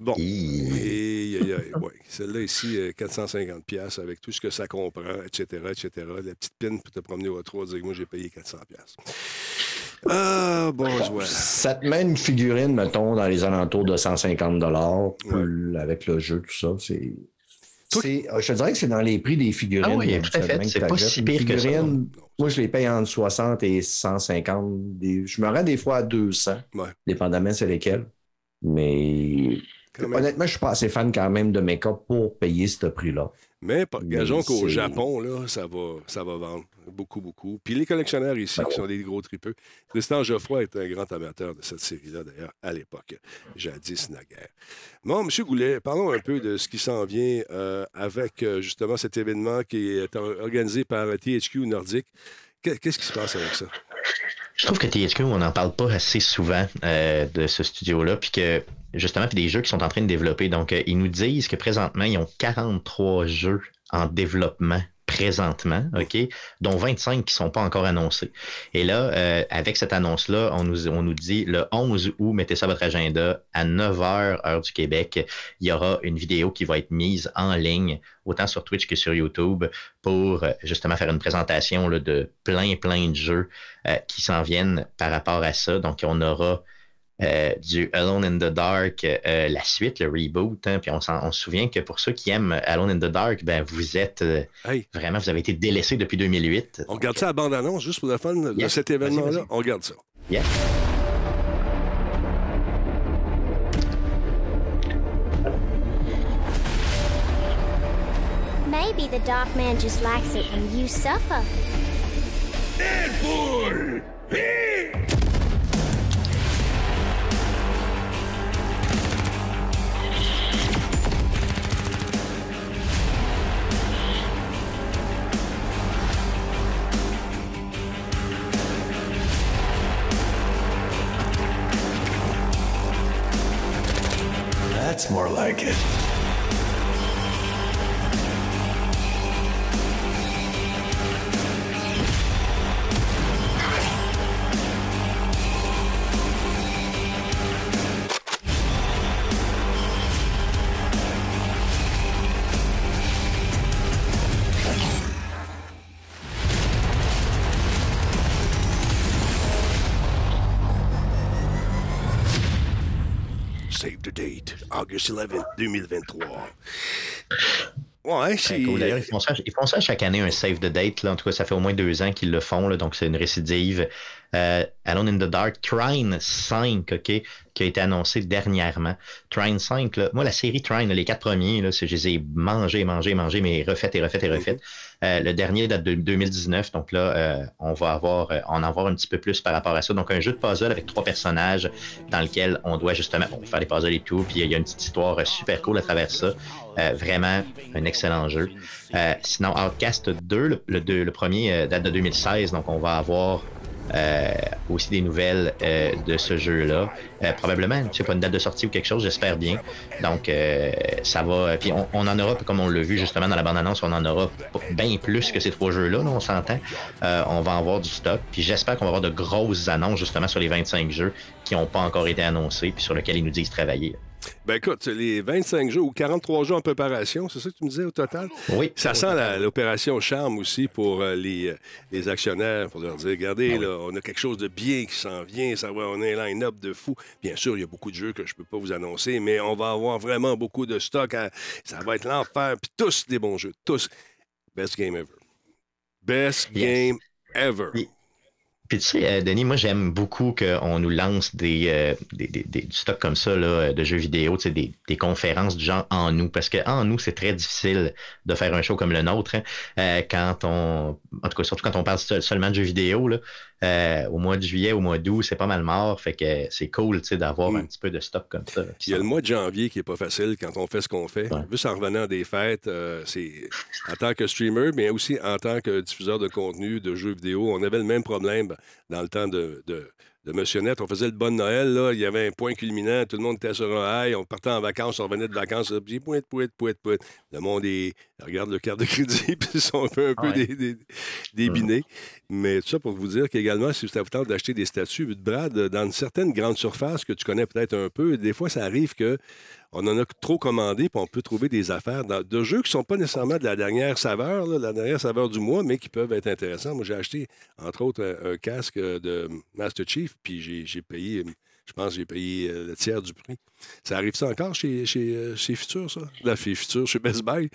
Bon. Et, ouais. Celle-là ici, euh, 450 pièces avec tout ce que ça comprend, etc., etc. La petite pine pour te promener au 3, dire que moi, j'ai payé 400 pièces. Ah, bon, ouais. Ça te met une figurine, mettons, dans les alentours de 150 Ouais. avec le jeu, tout ça. C'est. C'est- Je te dirais que c'est dans les prix des figurines. Ah oui, tout à fait. C'est que pas si pire que ça, figurine, non. Moi, je les paye entre 60 et 150. Des- Je me rends des fois à 200, Ouais. dépendamment c'est lesquels. Mais Quand même. honnêtement, je suis pas assez fan quand même de make-up pour payer ce prix-là. Mais gageons qu'au Japon, là, ça va, ça va vendre beaucoup, beaucoup. Puis les collectionneurs ici, Ben qui sont des gros tripeux. Tristan Geoffroy est un grand amateur de cette série-là, d'ailleurs, à l'époque. Jadis naguère. Bon, M. Goulet, parlons un peu de ce qui s'en vient euh, avec euh, justement cet événement qui est or- organisé par THQ Nordique. Qu'est- Qu'est-ce qui se passe avec ça? Je trouve que THQ, on n'en parle pas assez souvent euh, de ce studio-là, puis que justement, puis des jeux qui sont en train de développer. Donc, euh, ils nous disent que présentement, ils ont 43 jeux en développement présentement, OK, dont 25 qui ne sont pas encore annoncés. Et là, euh, avec cette annonce-là, on nous, on nous dit le 11 août, mettez ça à votre agenda, à 9h, heure du Québec, il y aura une vidéo qui va être mise en ligne, autant sur Twitch que sur YouTube, pour euh, justement faire une présentation là, de plein, plein de jeux euh, qui s'en viennent par rapport à ça. Donc, on aura euh, du Alone in the Dark, euh, la suite, le reboot. hein, puis on, on se souvient que pour ceux qui aiment Alone in the Dark, ben, vous êtes euh, Hey, vraiment, vous avez été délaissés depuis 2008. on regarde ça à bande-annonce, juste pour le fun de Yes. cet événement-là. On regarde ça. Yeah. Maybe the Dark Man just likes it when you suffer. That's more like it. August 11, 2023. Ouais, c'est. Très cool. D'ailleurs, ils font, ça, ils font ça chaque année, un save the date. Là. En tout cas, ça fait au moins deux ans qu'ils le font. Là, donc, c'est une récidive. euh, Alone in the Dark, Trine 5, OK, qui a été annoncé dernièrement. Trine 5, là, moi, la série Trine, les quatre premiers, là, je les ai mangés, mangés, mangés, mais refaites et refaites et refaites. Euh, le dernier date de 2019, donc là, euh, on va avoir, euh, en avoir un petit peu plus par rapport à ça. Donc, un jeu de puzzle avec trois personnages dans lequel on doit justement faire des puzzles et tout, puis il y a une petite histoire super cool à travers ça. vraiment un excellent jeu. sinon, Outcast 2, le, premier date de 2016, donc on va avoir euh, aussi des nouvelles euh, de ce jeu-là. Euh, probablement, je sais pas, une date de sortie ou quelque chose, j'espère bien. Donc, ça va. Puis on, en aura, comme on l'a vu justement dans la bande-annonce, on en aura bien plus que ces trois jeux-là, on s'entend. on va en avoir du stock. Puis j'espère qu'on va avoir de grosses annonces justement sur les 25 jeux qui n'ont pas encore été annoncés, puis sur lesquels ils nous disent travailler. Ben écoute, les 25 jeux ou 43 jeux en préparation, c'est ça que tu me disais au total? Oui. Ça sent l'opération charme aussi pour euh, les, euh, les, actionnaires, pour leur dire, regardez, là, on a quelque chose de bien qui s'en vient, ça va, on a un line-up de fou. Bien sûr, il y a beaucoup de jeux que je ne peux pas vous annoncer, mais on va avoir vraiment beaucoup de stock. ça va être l'enfer, puis tous des bons jeux, tous. Best game ever. Best game ever. Puis tu sais, euh, Denis, moi j'aime beaucoup qu'on nous lance des, euh, des, des, des, du stock comme ça là, de jeux vidéo, tu sais, des, des conférences du genre en nous, parce qu'en nous, c'est très difficile de faire un show comme le nôtre. Hein, euh, quand on, en tout cas, surtout quand on parle seulement de jeux vidéo, là, euh, au mois de juillet, au mois d'août, c'est pas mal mort. Fait que c'est cool d'avoir mm. un petit peu de stock comme ça. Il y a le mois de janvier qui est pas facile quand on fait ce qu'on fait. Juste en revenant des fêtes, c'est en tant que streamer, mais aussi en tant que diffuseur de contenu, de jeux vidéo, on avait le même problème dans le temps de de Monsieur Net. On faisait le bon Noël, là. Il y avait un point culminant. Tout le monde était sur un high. On partait en vacances. On revenait de vacances. Puis, pouet, pouet, pouet, pouet. Le monde est... regarde le carte de crédit, puis ils sont un peu, un peu des, débinés. Mais tout ça pour vous dire qu'également, si vous avez d'acheter des statues de Brad, dans une certaine grande surface que tu connais peut-être un peu, des fois, ça arrive que on en a trop commandé, puis on peut trouver des affaires de jeux qui ne sont pas nécessairement de la dernière saveur, la dernière saveur du mois, mais qui peuvent être intéressants. Moi, j'ai acheté, entre autres, un, casque de Master Chief, puis j'ai payé, je pense que j'ai payé euh, le tiers du prix. Ça arrive ça encore chez, chez, euh, chez Futur, ça? Là, chez Futur, chez Best Buy.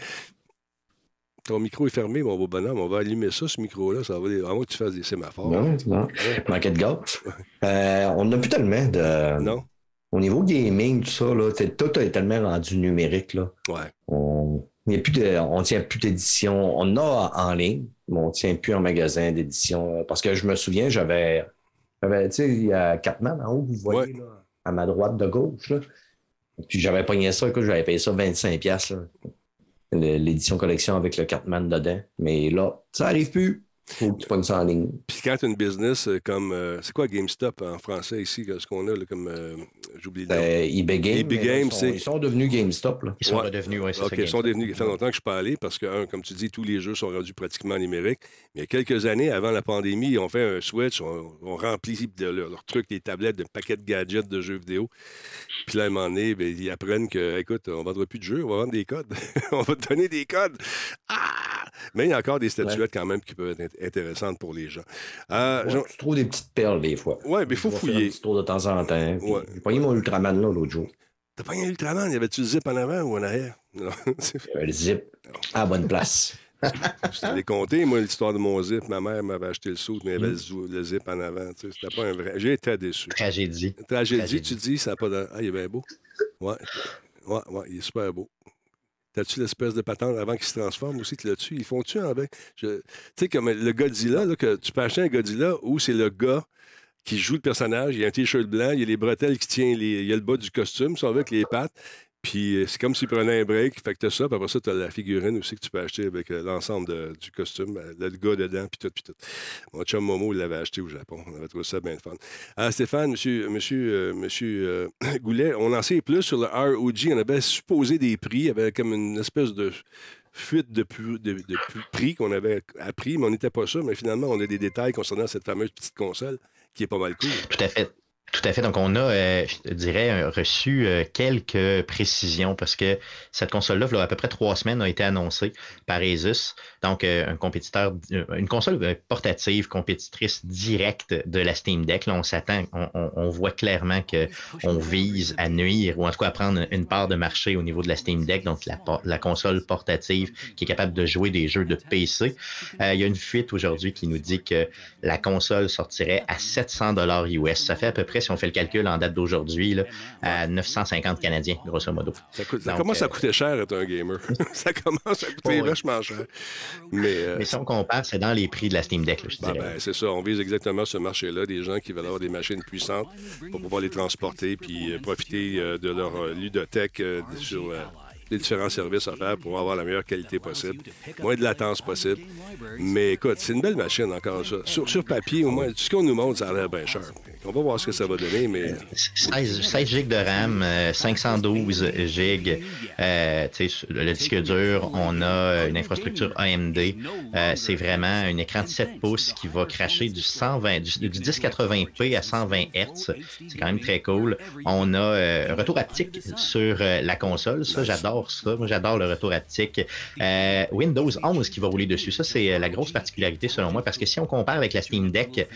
Ton micro est fermé, mon beau bonhomme. On va allumer ça, ce micro-là. Ça va à moins que tu fasses des sémaphores. Non, non. Manquet de gaz. Euh, on n'a plus tellement de. Non. Au niveau gaming, tout ça, là, tout est tellement rendu numérique. Là. Ouais. On ne tient plus d'édition. On a en ligne, mais on ne tient plus en magasin d'édition. Parce que je me souviens, j'avais. Tu sais, il y a Catman en haut, vous voyez, là, à ma droite de gauche. Là. Puis j'avais pogné ça, j'avais payé ça 25$. L'édition collection avec le Cartman dedans. Mais là, ça n'arrive plus. Faut que tu pognes ça en ligne. Puis quand tu as une business euh, comme. Euh, c'est quoi GameStop en français ici, ce qu'on a là, comme. Euh, J'oublie le nom. Ben, eBay Games. eBay Games, ils, ils, sont devenus GameStop. Là. Ils sont redevenus, oui, c'est OK, ils sont devenus. Ça fait longtemps que je suis pas allé parce que, un, comme tu dis, tous les jeux sont rendus pratiquement numériques. Mais il y a quelques années, avant la pandémie, ils ont fait un switch, on, on remplit de leurs leur trucs, des tablettes, de paquets de gadgets de jeux vidéo. Puis là, à un moment donné, ben, ils apprennent que, écoute, on ne vendra plus de jeux, on va vendre des codes. on va te donner des codes. Ah! Mais il y a encore des statuettes quand même qui peuvent être intéressantes pour les gens. Euh, tu trouves des petites perles des fois. Oui, mais il faut fouiller. Un petit tour de temps en temps. Pogné mon Ultraman là l'autre jour. T'as pogné un Ultraman? Y avait-tu le zip en avant ou en arrière? Non. le zip à bonne place. je t'avais compté, moi, l'histoire de mon zip. Ma mère m'avait acheté le saut, mais il y avait le, zip en avant. C'était pas un vrai. J'ai été déçu. Tragédie. Tragédie, tu dis, ça n'a pas de. Ah, il est bien beau. Ouais. Ouais, ouais, il est super beau. T'as-tu l'espèce de patente avant qu'il se transforme aussi? Tu l'as-tu? Ils font-tu avec? Tu sais, comme le Godzilla, là, que tu peux acheter un Godzilla où c'est le gars qui joue le personnage, il y a un t-shirt blanc, il y a les bretelles qui tiennent, les... il y a le bas du costume, ça avec les pattes. Puis euh, c'est comme s'il prenait un break, fait que t'as ça, puis après ça, t'as la figurine aussi que tu peux acheter avec euh, l'ensemble du costume, euh, le gars dedans, puis tout, puis tout. Mon chum Momo, il l'avait acheté au Japon. On avait trouvé ça bien fun. Ah, Stéphane, monsieur, monsieur, monsieur Goulet, on en sait plus sur le ROG. On avait supposé des prix, il y avait comme une espèce de fuite de, de, de prix qu'on avait appris, mais on n'était pas sûr. Mais finalement, on a des détails concernant cette fameuse petite console qui est pas mal cool. Tout. Tout à fait. Donc, on a, euh, je dirais, reçu euh, quelques précisions parce que cette console-là, il y a à peu près trois semaines, a été annoncée par Asus. Donc, euh, un compétiteur, une console portative compétitrice directe de la Steam Deck. Là, on s'attend, on, voit clairement qu'on vise à nuire ou en tout cas à prendre une part de marché au niveau de la Steam Deck, donc la, la console portative qui est capable de jouer des jeux de PC. il y a une fuite aujourd'hui qui nous dit que la console sortirait à 700 dollars US. Ça fait à peu près si on fait le calcul en date d'aujourd'hui, à 950 Canadiens, grosso modo. Ça, commence à euh, coûter cher être un gamer. ça commence à coûter vachement cher. Euh, Mais, si on compare, c'est dans les prix de la Steam Deck, je ben, dirais. Ben, c'est ça, on vise exactement ce marché-là, des gens qui veulent avoir des machines puissantes pour pouvoir les transporter puis euh, profiter de leur ludothèque sur les différents services à faire pour avoir la meilleure qualité possible, moins de latence possible. Mais écoute, c'est une belle machine encore ça. Sur, sur papier, au moins, ce qu'on nous montre, ça a l'air bien cher. On va voir ce que ça va donner, mais... 16, 16 GB de RAM, 512 euh, GB, euh, le disque dur, on a une infrastructure AMD. Euh, c'est vraiment un écran de 7 pouces qui va cracher du, 120, du, 1080p à 120 Hz. C'est quand même très cool. On a un retour haptique sur la console. Ça, j'adore ça. Moi, j'adore le retour haptique. Windows 11 qui va rouler dessus. Ça, c'est la grosse particularité selon moi parce que si on compare avec la Steam Deck,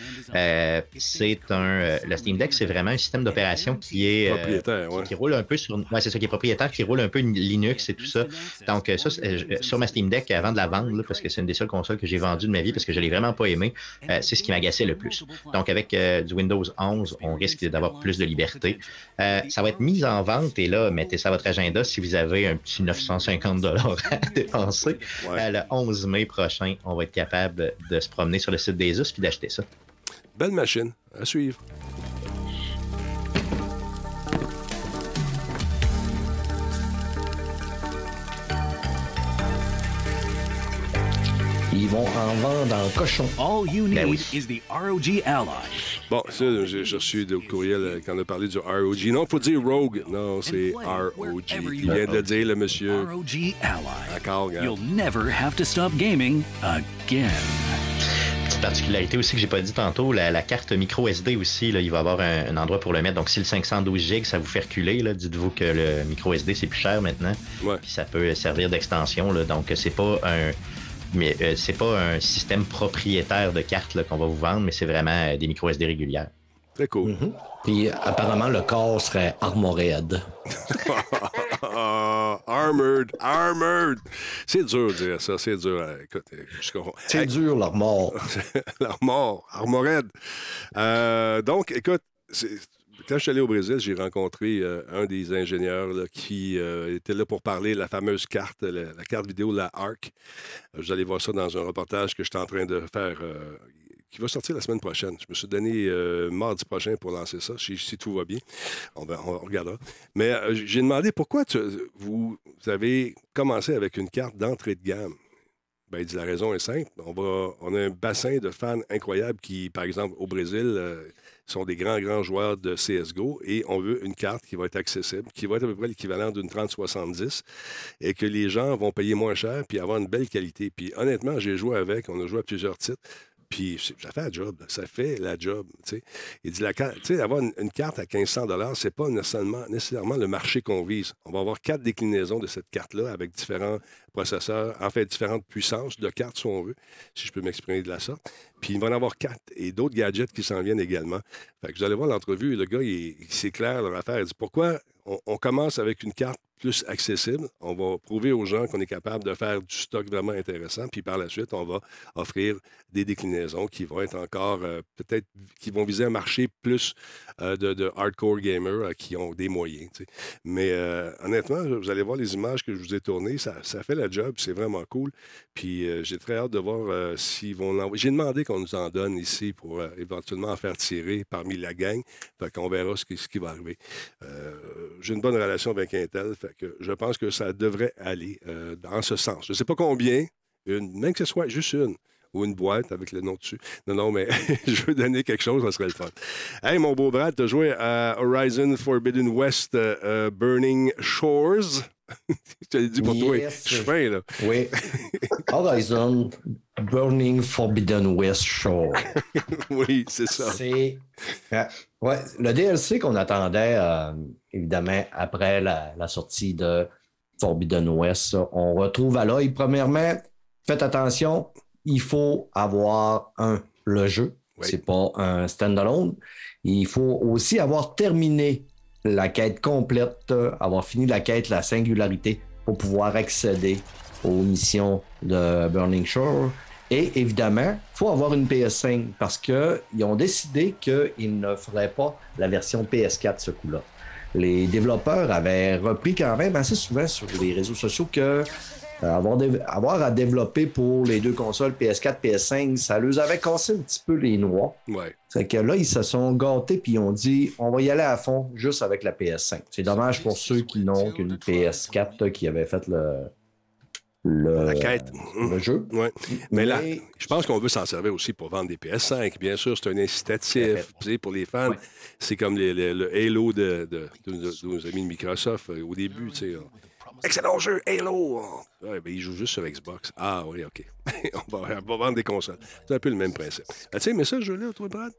c'est un euh, le Steam Deck, c'est vraiment un système d'opération qui est euh, propriétaire, qui roule un peu sur, ouais, c'est ça, qui est propriétaire, qui roule un peu Linux et tout ça. Donc euh, ça, sur ma Steam Deck, avant de la vendre, parce que c'est une des seules consoles que j'ai vendues de ma vie, parce que je l'ai vraiment pas aimé, c'est ce qui m'agaçait le plus. Donc avec du Windows 11, on risque d'avoir plus de liberté. ça va être mis en vente et là, mettez ça à votre agenda si vous avez un petit 950 dollars à dépenser. le 11 mai prochain, on va être capable de se promener sur le site des US puis d'acheter ça. Belle machine. À suivre. Ils vont en vendre en cochon. All you ben need is the ROG Ally. Bon, ça, j'ai reçu des courriels euh, quand on a parlé du ROG. Non, il faut dire Rogue. Non, c'est ROG. Il vient de le dire, le monsieur. ROG Ally. D'accord, gars. You'll never have to stop gaming again particularité aussi que j'ai pas dit tantôt, la, carte micro SD aussi, là, il va y avoir un, endroit pour le mettre. Donc si le 512 GB, ça vous fait reculer, dites-vous que le micro SD c'est plus cher maintenant. Puis ça peut servir d'extension. Donc c'est pas un mais euh, c'est pas un système propriétaire de cartes qu'on va vous vendre, mais c'est vraiment euh, des micro SD régulières. Très cool. Mm-hmm. Puis apparemment le corps serait armored. armored, armored. C'est dur de dire ça, c'est dur. Euh, écoute, c'est dur, l'armor. l'armor, armored. Euh, donc, écoute, quand je suis allé au Brésil, j'ai rencontré euh, un des ingénieurs qui était là pour parler de la fameuse carte, la, carte vidéo, la ARC. vous allez voir ça dans un reportage que je suis en train de faire qui va sortir la semaine prochaine. Je me suis donné euh, mardi prochain pour lancer ça, si, tout va bien. On, va, on regardera. Mais euh, j'ai demandé pourquoi vous, avez commencé avec une carte d'entrée de gamme. Ben, il dit la raison est simple. On, va, on a un bassin de fans incroyables qui, par exemple, au Brésil, euh, sont des grands, grands joueurs de CSGO et on veut une carte qui va être accessible, qui va être à peu près l'équivalent d'une 3070 et que les gens vont payer moins cher puis avoir une belle qualité. Puis honnêtement, j'ai joué avec, on a joué à plusieurs titres. Puis ça fait la job, ça fait la job. Il dit, la, avoir une, carte à 1500 c'est pas nécessairement, nécessairement le marché qu'on vise. On va avoir quatre déclinaisons de cette carte-là avec différents processeurs, en fait, différentes puissances de cartes, si on veut, si je peux m'exprimer de la sorte. Puis il va en avoir quatre et d'autres gadgets qui s'en viennent également. Fait que vous allez voir l'entrevue, le gars, il, c'est clair leur. Il dit, pourquoi on commence avec une carte plus accessible. On va prouver aux gens qu'on est capable de faire du stock vraiment intéressant. Puis par la suite, on va offrir des déclinaisons qui vont être encore euh, peut-être qui vont viser un marché plus euh, de, hardcore gamers euh, qui ont des moyens. Mais honnêtement, vous allez voir les images que je vous ai tournées, ça, fait la job, c'est vraiment cool. Puis j'ai très hâte de voir s'ils vont l'envoyer. J'ai demandé qu'on nous en donne ici pour éventuellement en faire tirer parmi la gang. Fait qu'on verra ce qui, ce qui va arriver. j'ai une bonne relation avec Intel. Fait je pense que ça devrait aller euh, dans ce sens. Je ne sais pas combien, une, même que ce soit juste une ou une boîte avec le nom dessus. Non, non, mais je veux donner quelque chose, ça serait le fun. Hey, mon beau Brad, tu as joué à Horizon Forbidden West euh, euh, Burning Shores? je te l'ai dit pour toi. Je suis fin, là. Oui. Horizon Burning Forbidden West Shore. oui, c'est ça. C'est. Ouais, le DLC qu'on attendait, euh, évidemment, après la, la sortie de Forbidden West, on retrouve à l'œil. Premièrement, faites attention, il faut avoir un, le jeu. Oui. C'est pas un standalone. Il faut aussi avoir terminé la quête complète, avoir fini la quête, la singularité, pour pouvoir accéder aux missions de Burning Shore. Et évidemment, il faut avoir une PS5 parce qu'ils ont décidé qu'ils ne feraient pas la version PS4 ce coup-là. Les développeurs avaient repris quand même assez souvent sur les réseaux sociaux que euh, avoir, à développer pour les deux consoles PS4, PS5, ça leur avait cassé un petit peu les noix. Ouais. C'est que là, ils se sont gâtés puis ils ont dit on va y aller à fond juste avec la PS5. C'est dommage pour ceux qui n'ont qu'une PS4 là, qui avait fait le, le, La quête. le jeu. Ouais. Mais là, je pense qu'on veut s'en servir aussi pour vendre des PS5. Bien sûr, c'est un incitatif pour les fans. Ouais. C'est comme les- les- le Halo de, de- de nos- de nos amis de Microsoft euh, au début. tu sais. Excellent jeu, Halo! Ouais, ben, ils jouent juste sur Xbox. Ah oui, OK. on, va, on va vendre des consoles. C'est un peu le même principe. Ah, tu sais, mais ça, ce jeu-là, toi, Brad?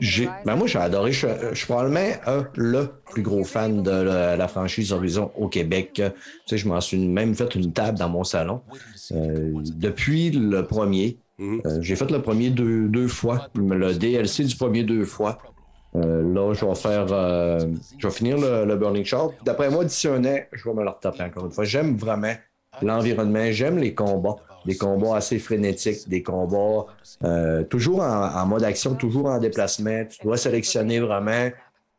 J'ai, ben moi, j'ai adoré. Je, je suis probablement euh, le plus gros fan de la, la franchise Horizon au Québec. Tu sais, je m'en suis même fait une table dans mon salon. Euh, depuis le premier, Mhm. euh, j'ai fait le premier deux, deux fois, le DLC du premier deux fois. Euh, là, je vais faire. euh, je vais finir le, le Burning Shore. D'après moi, d'ici un an, je vais me le retaper encore une fois. J'aime vraiment l'environnement, j'aime les combats. Des combats assez frénétiques, des combats euh, toujours en, en mode action, toujours en déplacement. Tu dois sélectionner vraiment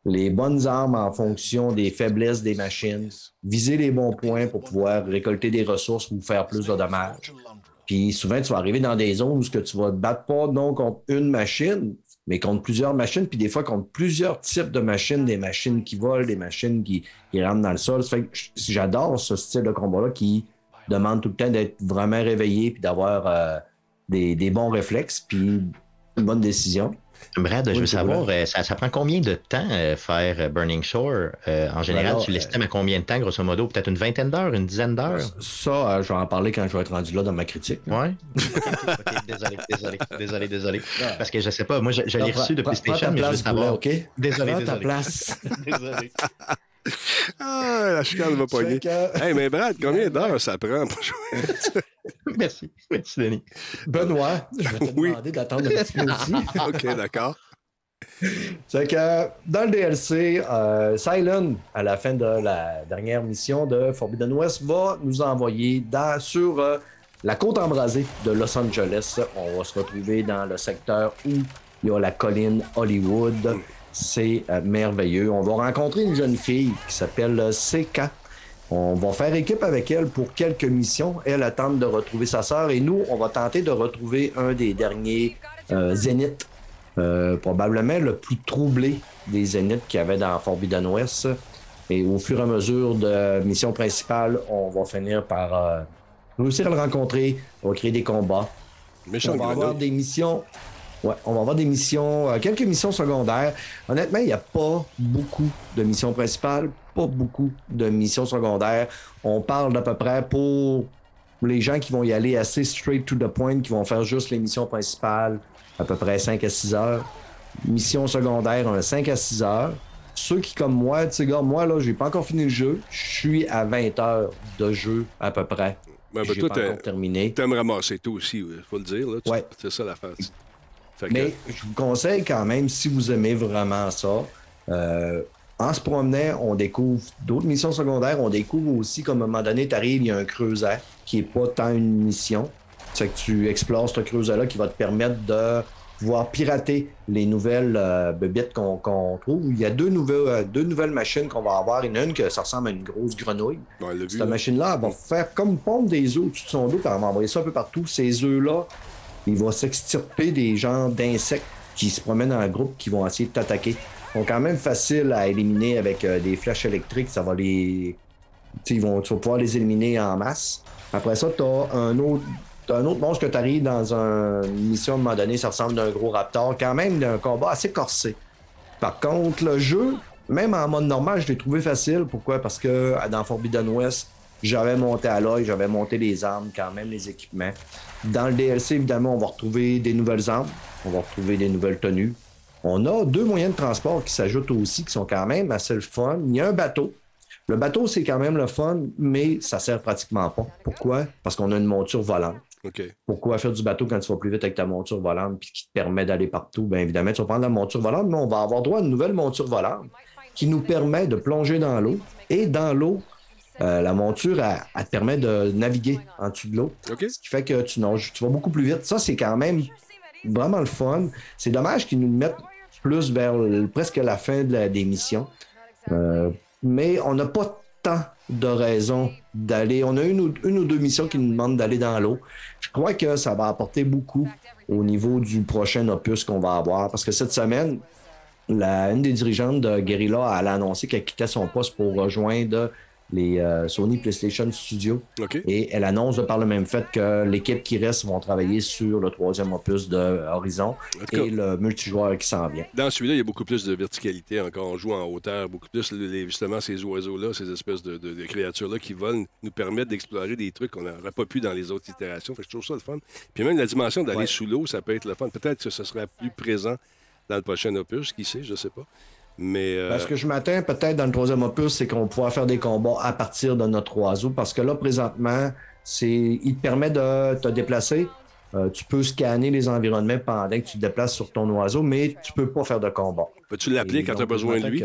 les bonnes armes en fonction des faiblesses des machines, viser les bons points pour pouvoir récolter des ressources ou faire plus de dommages. Puis souvent, tu vas arriver dans des zones où tu vas te battre pas non contre une machine, mais contre plusieurs machines, puis des fois contre plusieurs types de machines, des machines qui volent, des machines qui, qui ramènent dans le sol. J'adore ce style de combat-là qui demande tout le temps d'être vraiment réveillé puis d'avoir euh, des, des bons réflexes puis une bonne décision. Brad, je Oui, veux savoir, euh, ça, ça prend combien de temps euh, faire euh, Burning Shore? En général, alors, tu l'estimes à combien de temps, grosso modo? Peut-être une vingtaine d'heures, une dizaine d'heures? Ça, je vais en parler quand je vais être rendu là dans ma critique. Ok, désolé, désolé, désolé, désolé. Parce que je sais pas, moi, je, je l'ai reçu de PlayStation, mais je veux savoir. Boulet, OK? Désolé, Prends ta désolé. place. Désolé. Ah, la chicane va pogner. Hey, mais Brad, combien d'heures ça prend pour jouer? Merci. Merci, Denis. Benoît, je vais te Oui. demander d'attendre un petit peu aussi. OK, d'accord. C'est que dans le DLC, euh, Silent, à la fin de la dernière mission de Forbidden West, va nous envoyer dans, sur euh, la côte embrasée de Los Angeles. On va se retrouver dans le secteur où il y a la colline Hollywood. C'est euh, merveilleux. On va rencontrer une jeune fille qui s'appelle euh, Seka. On va faire équipe avec elle pour quelques missions. Elle tente de retrouver sa sœur et nous, on va tenter de retrouver un des derniers euh, zéniths euh, probablement le plus troublé des zéniths qu'il y avait dans Forbidden West. Et au fur et à mesure de mission principale, on va finir par euh, réussir à le rencontrer. On va créer des combats. Méchant On va avoir des missions. Ouais, on va avoir des missions, euh, quelques missions secondaires. Honnêtement, il n'y a pas beaucoup de missions principales, pas beaucoup de missions secondaires. On parle d'à peu près pour les gens qui vont y aller assez straight to the point, qui vont faire juste les missions principales, à peu près 5 à 6 heures. Mission secondaire, un 5 à 6 heures. Ceux qui, comme moi, tu sais, gars, moi, là, j'ai pas encore fini le jeu. Je suis à 20 heures de jeu, à peu près. Ouais, ben, j'ai pas encore terminé. T'aimes ramasser tout aussi, il faut le dire. Là. Ouais. C'est ça l'affaire. Que, Mais je vous conseille quand même, si vous aimez vraiment ça, euh, en se promenant, on découvre d'autres missions secondaires. On découvre aussi, comme à un moment donné, tu arrives, il y a un creuset qui est pas tant une mission. C'est que tu explores ce creuset-là qui va te permettre de pouvoir pirater les nouvelles euh, bébites qu'on trouve. Il y a deux nouvelles, euh, deux nouvelles machines qu'on va avoir. Il y en a une que ça ressemble à une grosse grenouille. Cette là. machine-là, elle va faire comme pondre des œufs au-dessus de son dos, puis elle va envoyer ça un peu partout. Ces œufs-là, il va s'extirper des genres d'insectes qui se promènent en groupe, qui vont essayer de t'attaquer. Ils sont quand même faciles à éliminer avec euh, des flèches électriques. Ça va les. Ils vont, tu vas pouvoir les éliminer en masse. Après ça, tu as un autre. t'as un autre monstre que tu arrives dans un- une mission à un moment donné, ça ressemble à un gros raptor. Quand même, un combat assez corsé. Par contre, le jeu, même en mode normal, je l'ai trouvé facile. Pourquoi? Parce que dans Forbidden West, J'avais monté à l'œil, j'avais monté les armes, quand même, les équipements. Dans le DLC, évidemment, on va retrouver des nouvelles armes, on va retrouver des nouvelles tenues. On a deux moyens de transport qui s'ajoutent aussi, qui sont quand même assez le fun. Il y a un bateau. Le bateau, c'est quand même le fun, mais ça sert pratiquement pas. Pourquoi? Parce qu'on a une monture volante. Pourquoi faire du bateau quand tu vas plus vite avec ta monture volante puis qui te permet d'aller partout? Bien évidemment, tu vas prendre la monture volante, mais on va avoir droit à une nouvelle monture volante qui nous permet de plonger dans l'eau. Et dans l'eau, euh, la monture, elle, te permet de naviguer en dessous de l'eau. Ce qui fait que tu nages, tu vas beaucoup plus vite. Ça, c'est quand même vraiment le fun. C'est dommage qu'ils nous mettent plus vers presque la fin de des missions. Euh, mais on n'a pas tant de raisons d'aller. On a une ou, une ou deux missions qui nous demandent d'aller dans l'eau. Je crois que ça va apporter beaucoup au niveau du prochain opus qu'on va avoir. Parce que cette semaine, la, une des dirigeantes de Guerrilla a annoncé qu'elle quittait son poste pour rejoindre les euh, Sony PlayStation Studios. Et elle annonce par le même fait que l'équipe qui reste vont travailler sur le troisième opus de Horizon et le multijoueur qui s'en vient. Dans celui-là, il y a beaucoup plus de verticalité encore. On joue en hauteur, beaucoup plus. justement, ces oiseaux-là, ces espèces de, créatures-là qui volent nous permettent d'explorer des trucs qu'on n'aurait pas pu dans les autres itérations. Fait que je trouve ça le fun. Puis même la dimension d'aller sous l'eau, ça peut être le fun. Peut-être que ce serait plus présent dans le prochain opus, qui sait, je sais pas. Mais euh, Parce que je m'attends peut-être dans le troisième opus, c'est qu'on pourra faire des combats à partir de notre oiseau. Parce que là, présentement, c'est il te permet de te déplacer. Euh, tu peux scanner les environnements pendant que tu te déplaces sur ton oiseau, mais tu peux pas faire de combat. Peux-tu l'appeler quand tu as besoin de lui?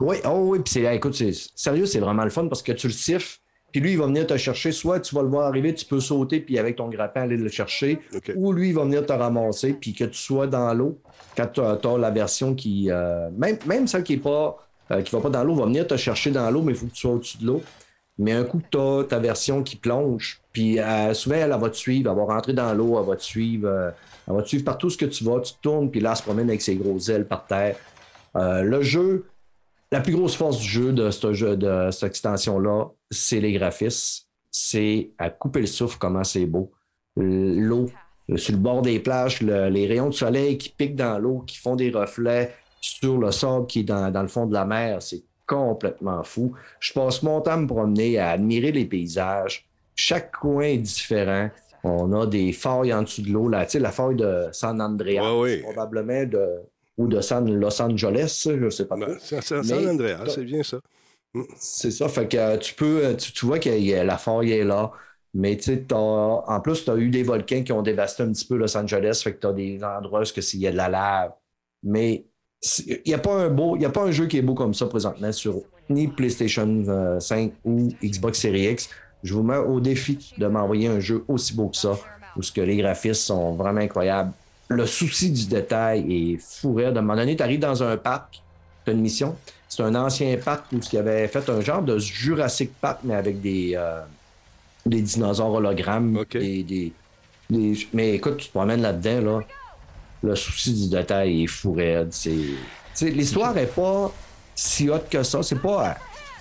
Oui, oh oui, puis c'est, écoute, c'est, sérieux, c'est vraiment le fun parce que tu le siffles, puis lui, il va venir te chercher. Soit tu vas le voir arriver, tu peux sauter, puis avec ton grappin, aller le chercher. Ou lui, il va venir te ramasser, puis que tu sois dans l'eau, quand tu as, la version qui. Euh, même, même celle qui ne euh, va pas dans l'eau, va venir te chercher dans l'eau, mais il faut que tu sois au-dessus de l'eau. Mais un coup, tu as ta version qui plonge, puis euh, souvent, elle, va te suivre, elle va rentrer dans l'eau, elle va te suivre. elle va te suivre partout ce que tu vas, tu tournes, puis là, elle se promène avec ses grosses ailes par terre. le jeu, la plus grosse force du jeu, de ce jeu, de cette extension-là, c'est les graphismes. C'est à couper le souffle, comment c'est beau. L'eau, sur le bord des plages, les rayons de soleil qui piquent dans l'eau, qui font des reflets sur le sable qui est dans, le fond de la mer, c'est complètement fou. Je passe mon temps à me promener, à admirer les paysages. Chaque coin est différent. On a des failles en dessous de l'eau. Tu sais, la faille de San Andreas, probablement de ou de San Los Angeles, je ne sais pas. Ben, San Andreas, c'est bien ça. Mm. C'est ça, fait que euh, tu peux, euh, tu, vois que la faille est là. Mais tu sais, en plus, tu as eu des volcans qui ont dévasté un petit peu Los Angeles, fait que tu as des endroits où il y a de la lave. Mais il n'y a pas un beau, a pas un jeu qui est beau comme ça présentement sur ni PlayStation 5 euh, ou Xbox Series X. Je vous mets au défi de m'envoyer un jeu aussi beau que ça, où ce que les graphismes sont vraiment incroyables le souci du détail est fou À un moment donné, tu arrives dans un parc, tu as une mission. C'est un ancien parc où il avait fait un genre de Jurassic Park, mais avec des, euh, des dinosaures hologrammes. Des, mais écoute, tu te promènes là-dedans, là, le souci du détail est fou L'histoire n'est pas si haute que ça. C'est pas,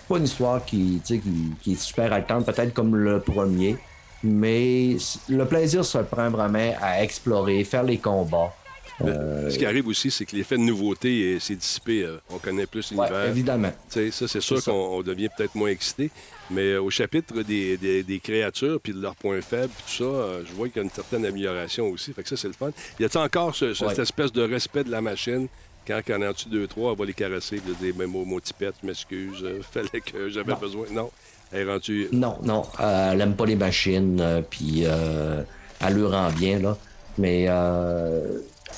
pas une histoire qui, qui, qui est super haletante, peut-être comme le premier mais le plaisir se prend vraiment à explorer, faire les combats. Euh, ce qui arrive aussi, c'est que l'effet de nouveauté s'est dissipé. Euh, on connaît plus l'univers. Ouais, évidemment. ça, c'est sûr qu'on devient peut-être moins excité. Mais euh, au chapitre des, créatures puis de leurs points faibles, tout ça, je vois qu'il y a une certaine amélioration aussi. Fait que ça, c'est le fun. Y a-t-il encore cette espèce de respect de la machine quand en a dessus deux, trois, on va les caresser, dire des mots, mots je m'excuse, fallait que j'avais besoin. Non. Non, non. Euh, elle n'aime pas les machines, euh, puis euh, elle lui rend bien, là. Mais.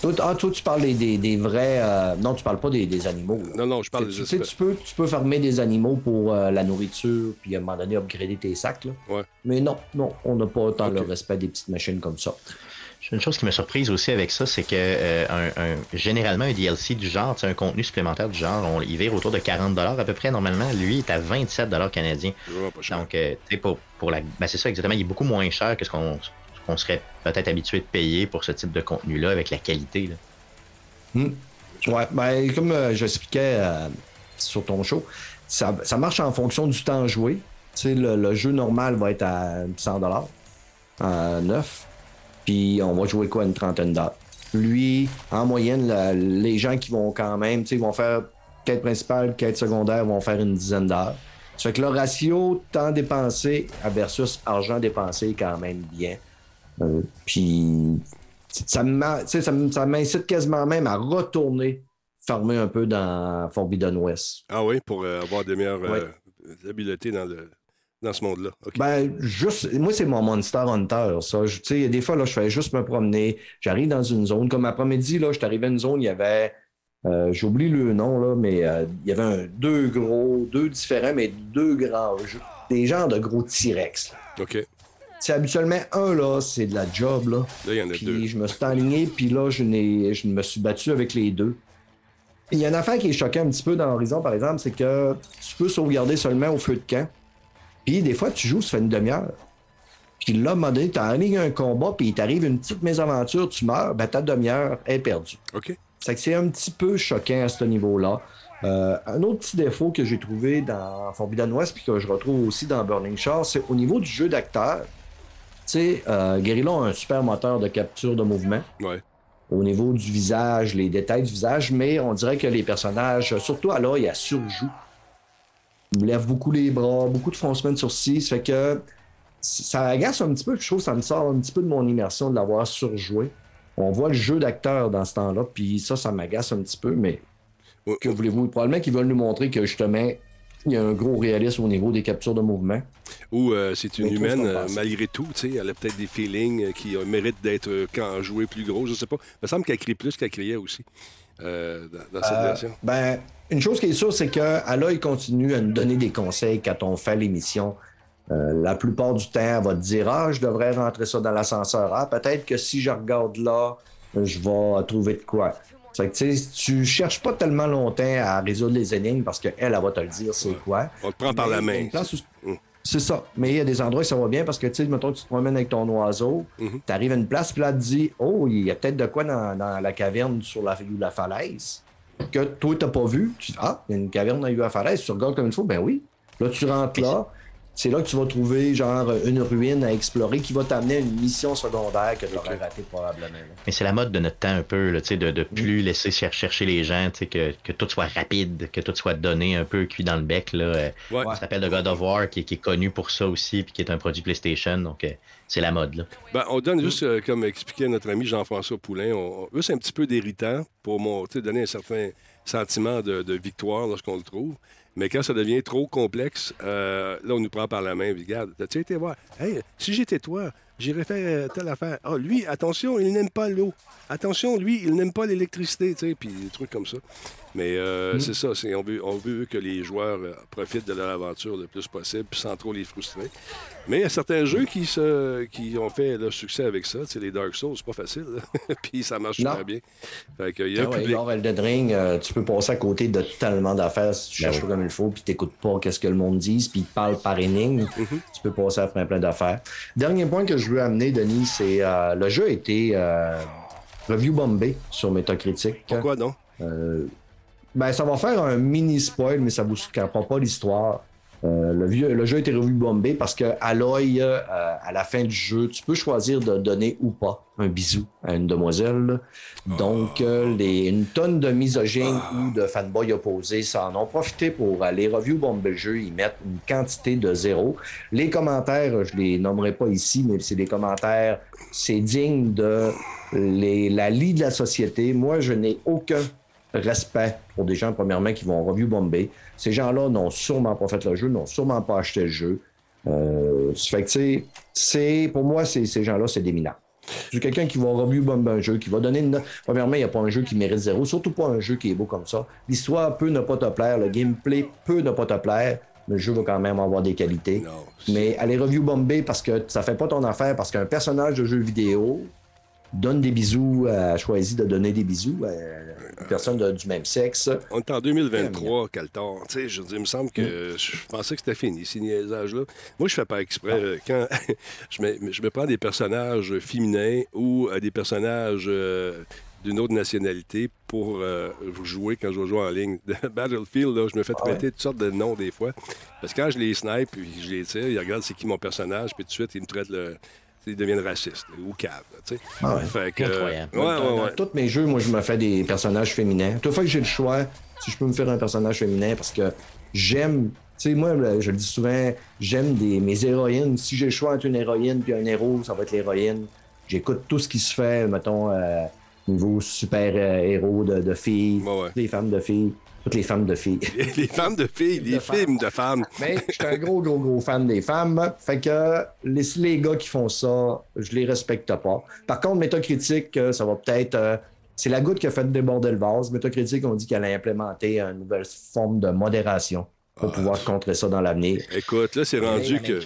Toi, ah, toi, tu parles des, vrais. non, tu parles pas des, animaux. Non, non, je parle des tu, tu peux, tu peux farmer des animaux pour la nourriture, puis à un moment donné, upgrader tes sacs. Là. Ouais. Mais non, non, on n'a pas autant le respect des petites machines comme ça. Une chose qui m'a surprise aussi avec ça, c'est que euh, un, généralement un DLC du genre, un contenu supplémentaire du genre, on, il vire autour de 40 à peu près normalement. Lui, il est à 27 canadiens. Donc, euh, pour, pour la, ben, c'est ça exactement. Il est beaucoup moins cher que ce qu'on serait peut-être habitué de payer pour ce type de contenu-là avec la qualité. Là. Hmm. Ouais, ben, comme euh, j'expliquais sur ton show, ça, marche en fonction du temps joué. Le, le jeu normal va être à 100 à 9 puis on va jouer quoi une trentaine d'heures? Lui, en moyenne, les gens qui vont quand même, tu sais, vont faire quête principale, quête secondaire, vont faire une dizaine d'heures. Ça fait que le ratio temps dépensé versus argent dépensé est quand même bien. Euh, puis ça m'incite quasiment même à retourner farmer un peu dans Forbidden West. Ah oui, pour euh, avoir des meilleures Ouais. euh, habiletés dans, le, dans ce monde-là. Ben, juste, moi, c'est mon Monster Hunter, ça. Tu sais, des fois, là, je fais juste me promener. J'arrive dans une zone. Comme après-midi, là, je suis arrivé à une zone, il y avait, euh, j'oublie le nom, là, mais euh, il y avait un- deux gros, deux différents, mais deux grands, des genres de gros T-Rex. OK. C'est habituellement un, là, c'est de la job, là. Là, il y en a Puis deux. je me suis enligné, puis là, je, je me suis battu avec les deux. Il y a une affaire qui est choquante un petit peu dans Horizon, par exemple, c'est que tu peux sauvegarder seulement au feu de camp. Puis des fois, tu joues, ça fait une demi-heure. Puis là, à un moment donné, tu enlignes un combat, puis il t'arrive une petite mésaventure, tu meurs, ben ta demi-heure est perdue. OK. C'est que c'est un petit peu choquant à ce niveau-là. Euh, un autre petit défaut que j'ai trouvé dans Forbidden West puis que je retrouve aussi dans Burning Shore, c'est au niveau du jeu d'acteur. Tu sais, euh, Guerrilla a un super moteur de capture de mouvement Ouais. au niveau du visage, les détails du visage, mais on dirait que les personnages, surtout à l'œil, à surjoue. Ils lèvent beaucoup les bras, beaucoup de froncements de sourcils. Ça fait que ça agace un petit peu. Je trouve que ça me sort un petit peu de mon immersion de l'avoir surjoué. On voit le jeu d'acteur dans ce temps-là, puis ça, ça m'agace un petit peu, mais que voulez-vous? Probablement qu'ils veulent nous montrer que justement, il y a un gros réalisme au niveau des captures de mouvement. Ou euh, c'est une humaine, euh, malgré tout, tu sais, elle a peut-être des feelings euh, qui euh, méritent d'être quand joué plus gros, je sais pas. Il me semble qu'elle crie plus qu'elle criait aussi dans, dans cette version. Ben, une chose qui est sûre, c'est il continue à nous donner des conseils quand on fait l'émission. Euh, la plupart du temps, elle va te dire Ah, je devrais rentrer ça dans l'ascenseur. Ah, peut-être que si je regarde là, je vais trouver de quoi. C'est que tu tu cherches pas tellement longtemps à résoudre les énigmes parce qu'elle, elle va te le dire c'est quoi. On te prend par Mais la main. Mm. C'est ça. Mais il y a des endroits où ça va bien parce que, tu sais, mettons tu te promènes avec ton oiseau, Mhm. tu arrives à une place, puis là, tu te dis Oh, il y a peut-être de quoi dans, dans la caverne sur la, ou la falaise que toi, tu n'as pas vu. Tu dis Ah, il y a une caverne dans la falaise, tu regardes comme il faut, ben oui. Là, tu rentres là. C'est là que tu vas trouver, genre, une ruine à explorer qui va t'amener à une mission secondaire que tu aurais ratée probablement. là. Mais c'est la mode de notre temps un peu, là, tu sais, de, de plus laisser cher- chercher les gens, tu sais, que, que tout soit rapide, que tout soit donné un peu cuit dans le bec. Là. Euh, Ouais. Ça s'appelle The God of War, qui, est- qui est connu pour ça aussi, puis qui est un produit PlayStation. Donc, euh, c'est la mode. Là. Ben, on donne juste, euh, comme expliquait notre ami Jean-François Poulain, on, un petit peu d'irritant pour mon- tu donner un certain sentiment de, victoire lorsqu'on le trouve. Mais quand ça devient trop complexe, euh, là, on nous prend par la main. Regarde, as-tu été voir? Hey, si j'étais toi, j'irais faire euh, telle affaire. Ah, lui, attention, il n'aime pas l'eau. Attention, lui, il n'aime pas l'électricité, tu puis des trucs comme ça. Mais euh, c'est ça, c'est, on, veut, on veut que les joueurs euh, profitent de leur aventure le plus possible, puis sans trop les frustrer. Mais il y a certains jeux qui, se, qui ont fait le succès avec ça. Tu sais, les Dark Souls, c'est pas facile. puis ça marche Non. super bien. Fait que, y a Ah ouais, Elden Ring, euh, tu peux passer à côté de tellement d'affaires si tu Ben cherches oui. pas comme il faut, puis t'écoutes pas qu'est-ce que le monde dit, puis il parle par énigme. Tu peux passer à plein plein d'affaires. Dernier point que je veux amener, Denis, c'est euh, le jeu a été euh, review bombé sur Metacritic. Pourquoi non? Euh, ben, ça va faire un mini spoil, mais ça vous comprend pas l'histoire. Euh, le, vieux- le jeu a été revu bombé parce que à l'œil, euh, à la fin du jeu, tu peux choisir de donner ou pas un bisou à une demoiselle. Donc, euh, les, une tonne de misogynes ou de fanboys opposés s'en ont profité pour aller review bomber le jeu. Ils mettent une quantité de zéro. Les commentaires, je les nommerai pas ici, mais c'est des commentaires, c'est digne de les- la lie de la société. Moi, je n'ai aucun respect pour des gens, premièrement, qui vont review bomber. Ces gens-là n'ont sûrement pas fait le jeu, n'ont sûrement pas acheté le jeu. Euh, fait que, c'est, pour moi, c'est- ces gens-là, c'est des mineurs. C'est quelqu'un qui va review bomber un jeu, qui va donner une note. Premièrement, il n'y a pas un jeu qui mérite zéro, surtout pas un jeu qui est beau comme ça. L'histoire peut ne pas te plaire, le gameplay peut ne pas te plaire, mais le jeu va quand même avoir des qualités. Non. Mais aller review bomber parce que ça fait pas ton affaire, parce qu'un personnage de jeu vidéo donne des bisous, a choisi de donner des bisous à une personne de- du même sexe. On est en 2023, Caltar. Tu sais, je il me semble que je pensais que c'était fini, ces niaisages-là. Moi, je fais pas exprès. euh, Quand je, me, je me prends des personnages féminins ou euh, des personnages euh, d'une autre nationalité pour euh, jouer quand je vais jouer en ligne. Battlefield, là, je me fais traiter toutes sortes de noms des fois. Parce que quand je les snipe puis je les tire, ils regardent c'est qui mon personnage, puis tout de suite, ils me traitent le. Ils deviennent racistes ou caves, tu sais. Ah ouais. Fait que, Incroyable. ouais, ouais, Dans, ouais. dans tous mes jeux, moi, je me fais des personnages féminins. Toute fois que j'ai le choix, si je peux me faire un personnage féminin, parce que j'aime sais, moi, je le dis souvent, j'aime des, mes héroïnes. Si j'ai le choix entre une héroïne et un héros, ça va être l'héroïne. J'écoute tout ce qui se fait, mettons, euh, niveau super-héros de, de, filles, Ouais, ouais. les femmes de filles, toutes les femmes de filles. Les femmes de filles, les de films de femmes. Mais je suis un gros, gros, gros fan des femmes. Fait que les, les gars qui font ça, je les respecte pas. Par contre, Métacritique, euh, ça va peut-être. euh, c'est la goutte qui a fait déborder le vase. Métacritique, on dit qu'elle a implémenté une nouvelle forme de modération pour pouvoir contrer ça dans l'avenir. Écoute, là, c'est rendu que.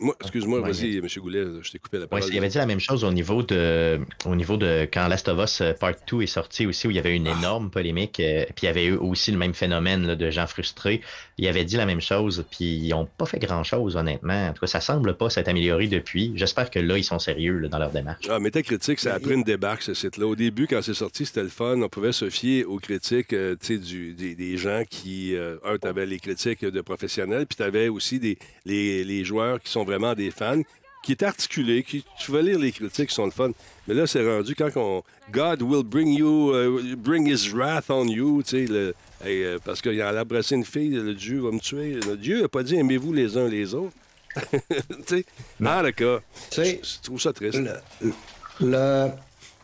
Moi, excuse-moi, Ouais, vas-y, M. Goulet, je t'ai coupé la Ouais, parole. il avait dit la même chose au niveau de, au niveau de quand Last of Us euh, Part 2 est sorti aussi, où il y avait une Ah. énorme polémique, euh, puis il y avait eu aussi le même phénomène là, de gens frustrés. Il avait dit la même chose, puis ils n'ont pas fait grand-chose, honnêtement. En tout cas, ça semble pas s'être amélioré depuis. J'espère que là, ils sont sérieux là, dans leur démarche. Ah, Métacritique, ça a pris une débarque, ce site-là. Au début, quand c'est sorti, c'était le fun. On pouvait se fier aux critiques euh, tu sais, du- des, des gens qui. euh, un, tu avais les critiques de professionnels, puis tu avais aussi des, les, les joueurs qui sont vraiment des fans, qui étaient articulés, qui, tu vas lire les critiques qui sont le fun. Mais là, c'est rendu quand on. God will bring you, euh, bring his wrath on you, tu sais, le- hey, euh, parce qu'il a embrassé une fille, le Dieu va me tuer. Le Dieu n'a pas dit aimez-vous les uns les autres. tu sais, ah, d'accord. Tu sais, Je trouve ça triste. le, le-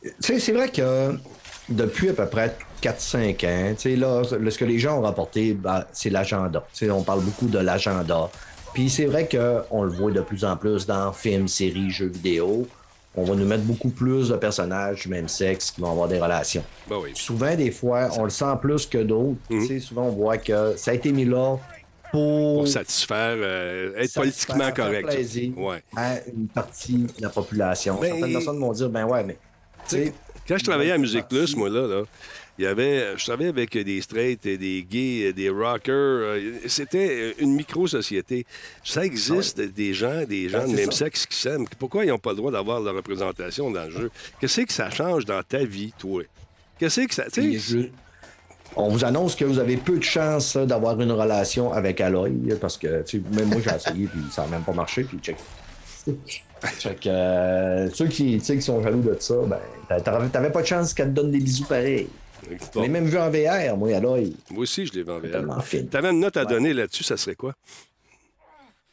tu sais, c'est vrai que depuis à peu près 4-5 ans, tu sais, là, ce que les gens ont rapporté, ben, c'est l'agenda. Tu sais, on parle beaucoup de l'agenda. Puis c'est vrai qu'on le voit de plus en plus dans films, séries, jeux vidéo. On va nous mettre beaucoup plus de personnages du même sexe qui vont avoir des relations. Ben oui. Souvent, des fois, on le sent plus que d'autres. Tu sais, Souvent, on voit que ça a été mis là pour, pour satisfaire, euh, être satisfaire, politiquement correct. plaisir Ouais. à une partie de la population. Ben- Certaines personnes vont dire, ben ouais, mais... Quand je travaillais à Musique Plus, moi, là, là, il y avait, je travaillais avec des straights, des gays, des rockers. euh, C'était une micro-société. Ça existe des gens, des gens Ben, de c'est même ça. sexe qui s'aiment. Pourquoi ils n'ont pas le droit d'avoir leur représentation dans le jeu? Qu'est-ce que ça change dans ta vie, toi? Qu'est-ce que ça... On vous annonce que vous avez peu de chances là, d'avoir une relation avec Aloy, parce que tu sais, même moi j'ai essayé puis ça n'a même pas marché, puis check. Fait que euh, ceux qui, sont jaloux de ça, ben t'a- t'avais pas de chance qu'elle te donne des bisous pareils. Je l'ai même vu en VR, moi, Aloy. moi aussi, je l'ai vu en VR. T'avais une note à donner là-dessus, ça serait quoi?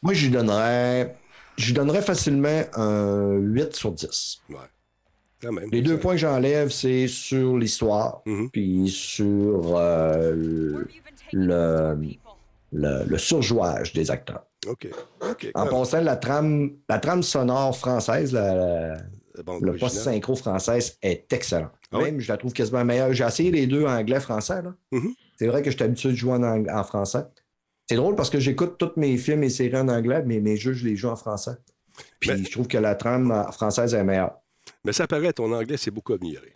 Moi, je lui donnerais. Je lui donnerais facilement un 8 sur 10. Ouais. Quand même. Les deux points que j'enlève, c'est sur l'histoire, Mhm. puis sur euh, le, le, le surjouage des acteurs. OK. En passant, la trame, la trame sonore française, la- le post-synchro française est excellent. Ah? Même, je la trouve quasiment meilleure. J'ai essayé les deux anglais-français. Mhm. C'est vrai que je suis habitué de jouer en, en français. C'est drôle parce que j'écoute tous mes films et séries en anglais, mais mes jeux, je les joue en français. Puis Mais- je trouve que la trame euh, française est meilleure. Mais ça paraît, ton anglais, c'est beaucoup amélioré.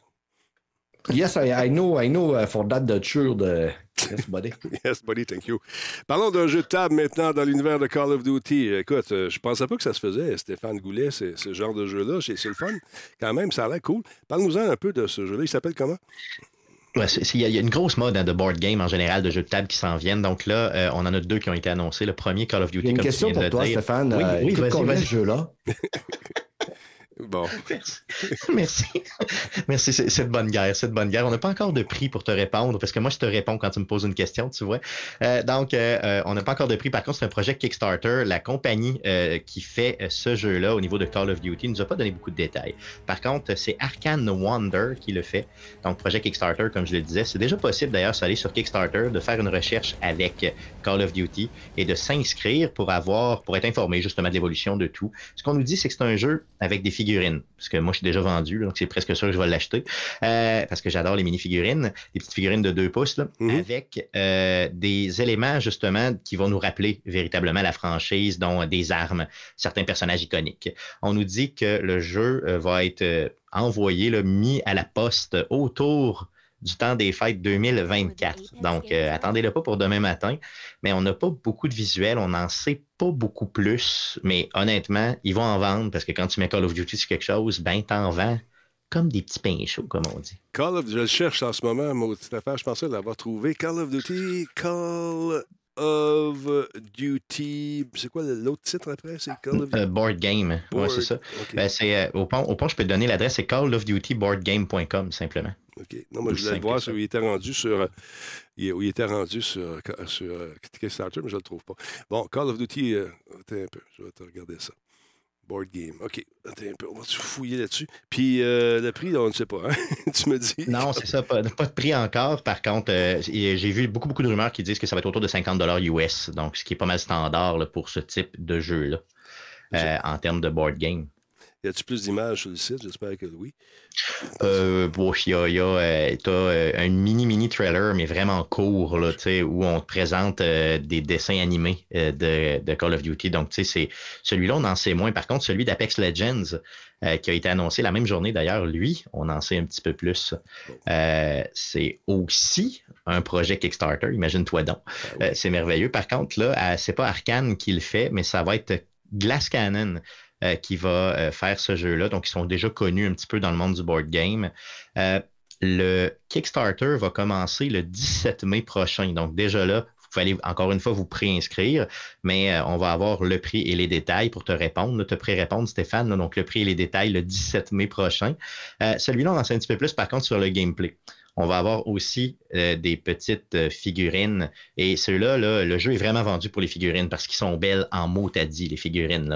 Yes, I, I know, I know uh, for that the sure de yes, buddy. Yes, buddy, thank you. Parlons d'un jeu de table maintenant dans l'univers de Call of Duty. Écoute, euh, je pensais pas que ça se faisait, Stéphane Goulet, ce, ce genre de jeu-là. C'est c'est le fun. Quand même, ça a l'air cool. Parle-nous-en un peu de ce jeu-là. Il s'appelle comment? Ouais, Il y, a- il y a une grosse mode hein, de board game en général, de jeux de table qui s'en viennent. Donc là, euh, on en a deux qui ont été annoncés. Le premier, Call of Duty, J'ai une comme question tu viens pour de toi. Stéphane. Oui, Euh, oui, vas-y, combien vas-y. ce jeu-là? Bon. Merci. Merci, de bonne guerre, c'est de bonne guerre. On n'a pas encore de prix pour te répondre, parce que moi, je te réponds quand tu me poses une question, tu vois. Euh, donc, euh, euh, on n'a pas encore de prix. Par contre, c'est un projet Kickstarter. La compagnie qui fait ce jeu-là au niveau de Call of Duty ne nous a pas donné beaucoup de détails. Par contre, c'est Arcane Wonder qui le fait. Donc, projet Kickstarter, comme je le disais, c'est déjà possible d'ailleurs d'aller sur Kickstarter, de faire une recherche avec Call of Duty et de s'inscrire pour avoir, pour être informé justement de l'évolution de tout. Ce qu'on nous dit, c'est que c'est un jeu avec des figurines. Parce que moi, je suis déjà vendu, là, donc c'est presque sûr que je vais l'acheter. Euh, parce que j'adore les mini-figurines, des petites figurines de 2 pouces, là, Mhm. avec euh, des éléments justement qui vont nous rappeler véritablement la franchise, dont des armes, certains personnages iconiques. On nous dit que le jeu euh, va être euh, envoyé, là, mis à la poste autour du temps des fêtes 2024. Donc, euh, attendez-le pas pour demain matin, mais on n'a pas beaucoup de visuels, on n'en sait pas beaucoup plus, mais honnêtement, ils vont en vendre parce que quand tu mets Call of Duty sur quelque chose, ben t'en vends comme des petits pains chauds, comme on dit. Call of, je le cherche en ce moment, maudite affaire. Je pensais l'avoir trouvé. Call of Duty, Call of Duty. C'est quoi l'autre titre après? C'est Call of Euh, board game, ouais, Board. c'est ça. Ben, c'est, euh, au, pont, au pont, je peux te donner l'adresse, c'est callofdutyboardgame.com simplement. OK. Non, moi, je voulais voir sur il était rendu sur. euh, il, il était rendu sur, sur Kickstarter, mais je ne le trouve pas. Bon, Call of Duty, euh, attends un peu, je vais te regarder ça. Board game. OK, attends un peu, on va se fouiller là-dessus. Puis euh, le prix, on ne sait pas, hein? tu me dis. Non, c'est ça, pas, pas de prix encore. Par contre, euh, j'ai vu beaucoup, beaucoup de rumeurs qui disent que ça va être autour de 50 US, donc ce qui est pas mal standard là, pour ce type de jeu-là, euh, en termes de board game. Y a-tu plus d'images sur le site? J'espère que oui. Euh, bon, il y a, il y a euh, euh, un mini mini trailer, mais vraiment court, là, où on te présente euh, des dessins animés de, de Call of Duty. Donc, tu sais, c'est celui-là, on en sait moins. Par contre, celui d'Apex Legends, qui a été annoncé la même journée d'ailleurs, lui, on en sait un petit peu plus. C'est aussi un projet Kickstarter, imagine-toi donc. Euh, c'est merveilleux. Par contre, là, c'est pas Arkane qui le fait, mais ça va être Glass Cannon euh, qui va euh, faire ce jeu-là. Donc, ils sont déjà connus un petit peu dans le monde du board game. Euh, le Kickstarter va commencer le 17 mai prochain. Donc, déjà là, vous pouvez aller encore une fois vous préinscrire, mais on va avoir le prix et les détails pour te répondre, te pré-répondre, Stéphane. donc, le prix et les détails le 17 mai prochain. Celui-là, on en sait un petit peu plus, par contre, sur le gameplay. On va avoir aussi euh, des petites euh, figurines. Et ceux-là, là, le jeu est vraiment vendu pour les figurines parce qu'ils sont belles en mots t'as dit, les figurines.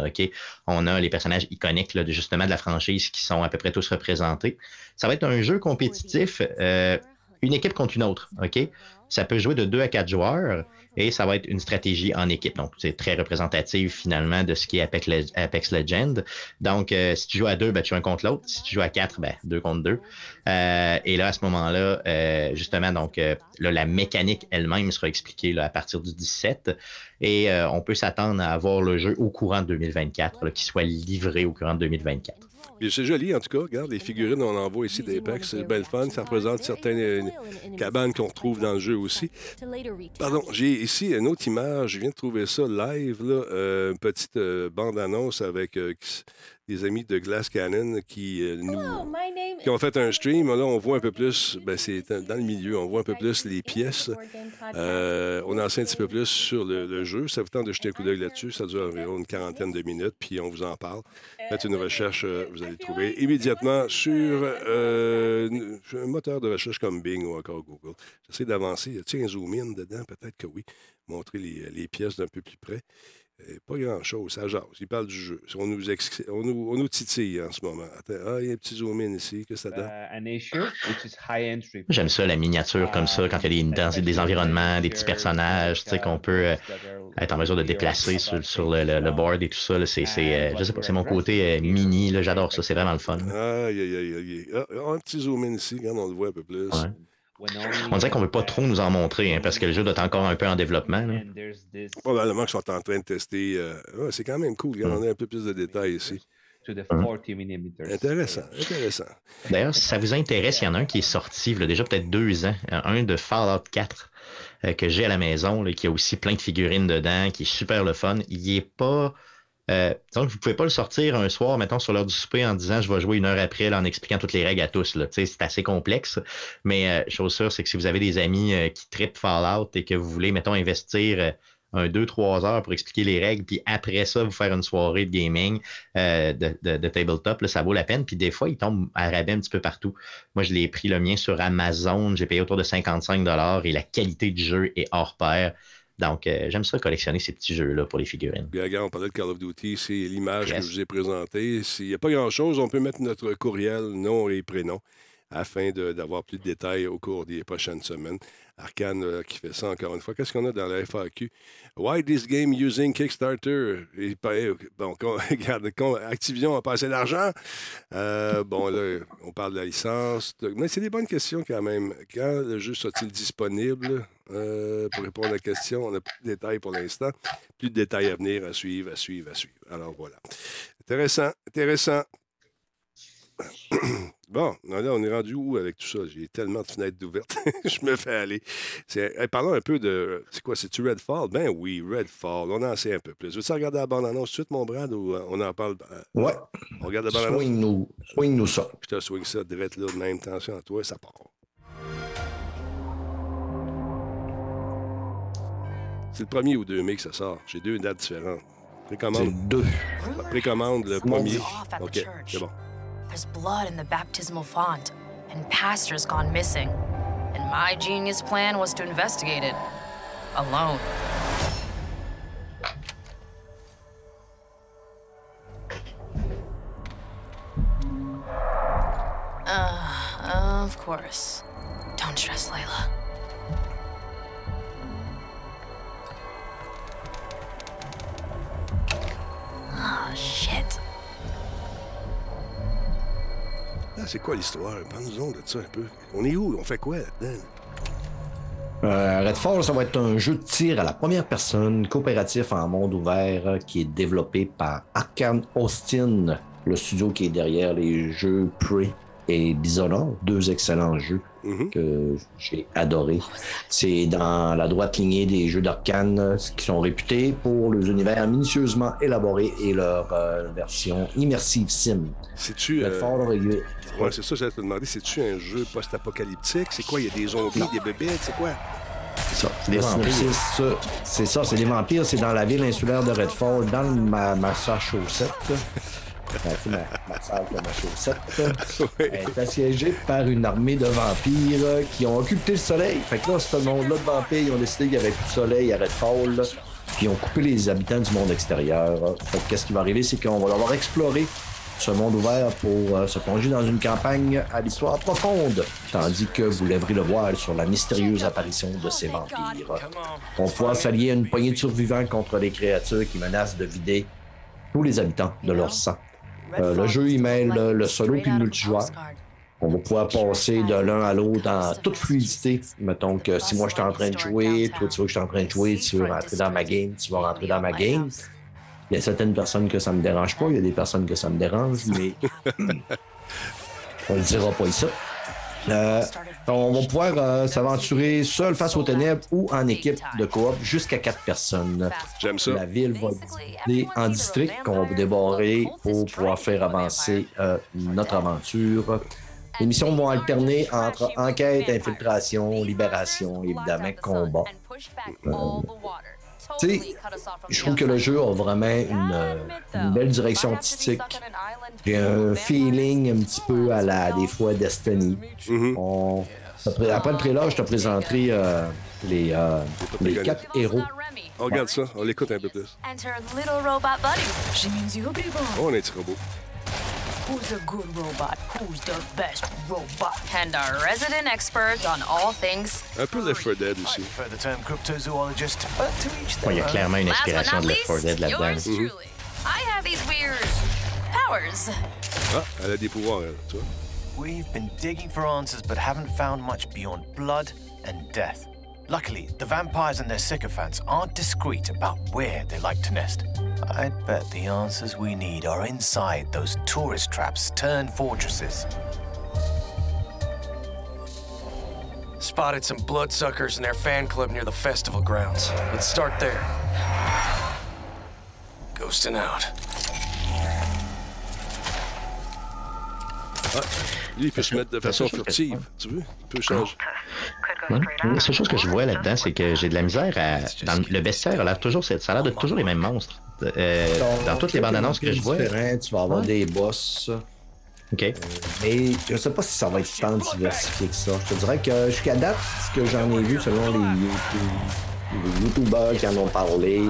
On a les personnages iconiques de, la franchise qui sont à peu près tous représentés. Ça va être un jeu compétitif, euh, une équipe contre une autre. Ça peut jouer de 2 à 4 joueurs et ça va être une stratégie en équipe. Donc, c'est très représentatif finalement de ce qui est Apex, Apex Legend. Donc, euh, si tu joues à deux, ben, tu joues un contre l'autre. Si tu joues à quatre, ben, deux contre deux. Euh, et là, à ce moment-là, euh, justement, donc, euh, là, la mécanique elle-même sera expliquée là, à partir du 17. Et euh, on peut s'attendre à avoir le jeu au courant de 2024, là, qui soit livré au courant de 2024. Puis c'est joli, en tout cas. Regarde, les figurines, on en voit ici d'Apex. C'est belle fun. Ça représente certaines euh, cabanes qu'on retrouve dans le jeu aussi. Pardon, j'ai ici une autre image. Je viens de trouver ça live, là. euh, une petite bande-annonce avec des amis de Glass Cannon qui euh, nous qui ont fait un stream. Là, on voit un peu plus, ben, c'est dans le milieu, on voit un peu plus les pièces. Euh, on en sait un petit peu plus sur le, le jeu. Ça vous tente de jeter un coup d'œil là-dessus. Ça dure environ une quarantaine de minutes, puis on vous en parle. Faites une recherche, euh, vous allez le trouver immédiatement sur euh, un moteur de recherche comme Bing ou encore Google. J'essaie d'avancer. Y a-t-il un zoom in dedans? Peut-être que oui. Montrer les, les pièces d'un peu plus près. Euh, pas grand-chose, ça jase. Il parle du jeu. On nous, ex- on nous, on nous titille en ce moment. Attends, ah, il y a un petit zoom in ici. Qu'est-ce que ça donne? uh, entry. J'aime ça, la miniature comme ça, quand il y a des, dans- des environnements, des petits personnages, tu sais, qu'on peut euh, être en mesure de déplacer sur, sur le, le- le board et tout ça. là, C'est, c'est, euh, je sais pas, c'est mon côté euh, mini, là, j'adore ça, c'est vraiment le fun. Aïe, aïe, aïe, aïe. Ah, ah, un petit zoom in ici, regarde, on le voit un peu plus. Ouais. On dirait qu'on veut pas trop nous en montrer, hein, parce que le jeu doit être encore un peu en développement. là. Probablement qu'ils sont en train de tester. euh, ouais, c'est quand même cool. Regarde, on a un peu plus de détails ici. to the 40 millimeters. Intéressant, intéressant. D'ailleurs, si ça vous intéresse, il y en a un qui est sorti, il y a déjà peut-être deux ans, un de Fallout 4 euh, que j'ai à la maison, là, qui a aussi plein de figurines dedans, qui est super le fun. Il est pas. Euh, donc, vous pouvez pas le sortir un soir, mettons, sur l'heure du souper en disant je vais jouer une heure après en expliquant toutes les règles à tous. C'est assez complexe. Mais euh, chose sûre, c'est que si vous avez des amis euh, qui trippent Fallout et que vous voulez, mettons, investir euh, un, deux, trois heures pour expliquer les règles, puis après ça, vous faire une soirée de gaming de, tabletop, là, ça vaut la peine. Puis des fois, il tombe à rabais un petit peu partout. Moi, je l'ai pris le mien sur Amazon. J'ai payé autour de 55 et la qualité du jeu est hors pair. Donc, euh, j'aime ça collectionner ces petits jeux-là pour les figurines. Bien, regarde, on parlait de Call of Duty, c'est l'image que je vous ai présentée. S'il n'y a pas grand-chose, on peut mettre notre courriel, nom et prénom, afin d'avoir plus de détails au cours des prochaines semaines. Arkane euh, qui fait ça encore une fois. Qu'est-ce qu'on a dans la FAQ? Why this game using Kickstarter? Et, bon, regarde, Activision a passé l'argent. Euh, bon, là, on parle de la licence. Mais c'est des bonnes questions quand même. Quand le jeu sera-t-il disponible? Euh, pour répondre à la question, on n'a plus de détails pour l'instant. Plus de détails à venir, à suivre, à suivre, à suivre. Alors voilà. Intéressant, intéressant. Bon, là, on est rendu où avec tout ça? J'ai tellement de fenêtres ouvertes. je me fais aller. Hey, parlons un peu de. C'est quoi? C'est-tu Redfall? Ben oui, Redfall. On en sait un peu plus. Veux-tu regarder la bande-annonce tout de suite, mon Brad, ou euh, on en parle? euh, Ouais. On regarde la bande-annonce? Swing-nous swing ça. Je te swing ça direct là, de même tension à toi, ça part. C'est le premier ou 2 mai que ça sort. J'ai deux dates différentes. C'est Précommande, deux. précommande le premier. OK, c'est bon. There's blood in the baptismal font, and pastor's gone missing. And my genius plan was to investigate it. Alone. Uh, of course. Don't stress, Layla. Oh, shit. C'est quoi l'histoire? On est où? On fait quoi là-dedans? Euh, Redfall, ça va être un jeu de tir à la première personne, coopératif en monde ouvert, euh, qui est développé par Arkane Austin, le studio qui est derrière les jeux Prey et Dishonored, deux excellents jeux que j'ai adorés. C'est dans la droite lignée des jeux d'Arkane qui sont réputés pour leurs univers minutieusement élaborés et leur euh, version immersive sim. C'est-tu. euh, Ouais, c'est ça, j'allais te demander. C'est-tu un jeu post-apocalyptique? C'est quoi? Il y a des zombies, des bébêtes, c'est quoi? Ça, des le vampires. synopsis, ça, c'est ça, c'est des vampires, c'est dans la ville insulaire de Redfall, dans le ma Massachusetts. C'est ma, ma salle de Massachusetts. Elle est assiégée par une armée de vampires euh, qui ont occulté le soleil. Fait que là, ce monde-là de vampires, ils ont décidé qu'il n'y avait plus de soleil à Redfall. Puis ils ont coupé les habitants du monde extérieur. Fait que qu'est-ce qui va arriver, c'est qu'on va devoir explorer ce monde ouvert pour euh, se plonger dans une campagne à l'histoire profonde, tandis que vous lèverez le voile sur la mystérieuse apparition de ces vampires. On pourra s'allier à une poignée de survivants contre les créatures qui menacent de vider tous les habitants de leur sang. Euh, le jeu, il mêle euh, le solo puis le multijoueur. On va pouvoir passer de l'un à l'autre en toute fluidité. Mettons que si moi je suis en train de jouer, toi tu vois que je suis en train de jouer, tu veux rentrer dans ma game, tu vas rentrer dans ma game. Il y a certaines personnes que ça me dérange pas, il y a des personnes que ça me dérange, mais on le dira pas ici. Euh, on va pouvoir euh, s'aventurer seul face aux ténèbres ou en équipe de coop jusqu'à quatre personnes. J'aime ça. La ville va diviser en districts qu'on va débarrer pour pouvoir faire avancer euh, notre aventure. Les missions vont alterner entre enquête, infiltration, libération, évidemment, combat. Euh, tu sais, je trouve que le jeu a vraiment une, euh, une belle direction artistique. J'ai un feeling un petit peu à la, des fois, Destiny. On- après, après le trailer, je te présenterai euh, les, euh, les quatre héros. On regarde ça, on l'écoute un peu plus. And her little robot buddy. She means you, Oh, on a un petit robot. Who's a good robot? Who's the best robot? And our resident expert on all things. Un peu Left 4 Dead aussi. For the term cryptozoologist, but Ouais, il y a clairement une inspiration not de Left 4 Dead least, là-dedans. yours truly. I have these weird powers. Ah, elle a des pouvoirs, elle, tu vois. We've been digging for answers but haven't found much beyond blood and death. Luckily, the vampires and their sycophants aren't discreet about where they like to nest. I'd bet the answers we need are inside those tourist traps turned fortresses. Spotted some bloodsuckers in their fan club near the festival grounds. Let's start there. Ghosting out. Lui, il peut se mettre de façon furtive. Tu veux? Il peut changer. Ouais. La seule chose que je vois là-dedans, c'est que j'ai de la misère à. Dans le bestiaire, a toujours, ça a l'air de toujours les mêmes monstres. Euh, dans toutes les bandes annonces que je vois. Tu vas avoir Ouais. des boss. OK. Mais je sais pas si ça va être tant diversifié que ça. Je te dirais que jusqu'à date, ce que j'en ai vu selon les, YouTube- les YouTubers qui en ont parlé,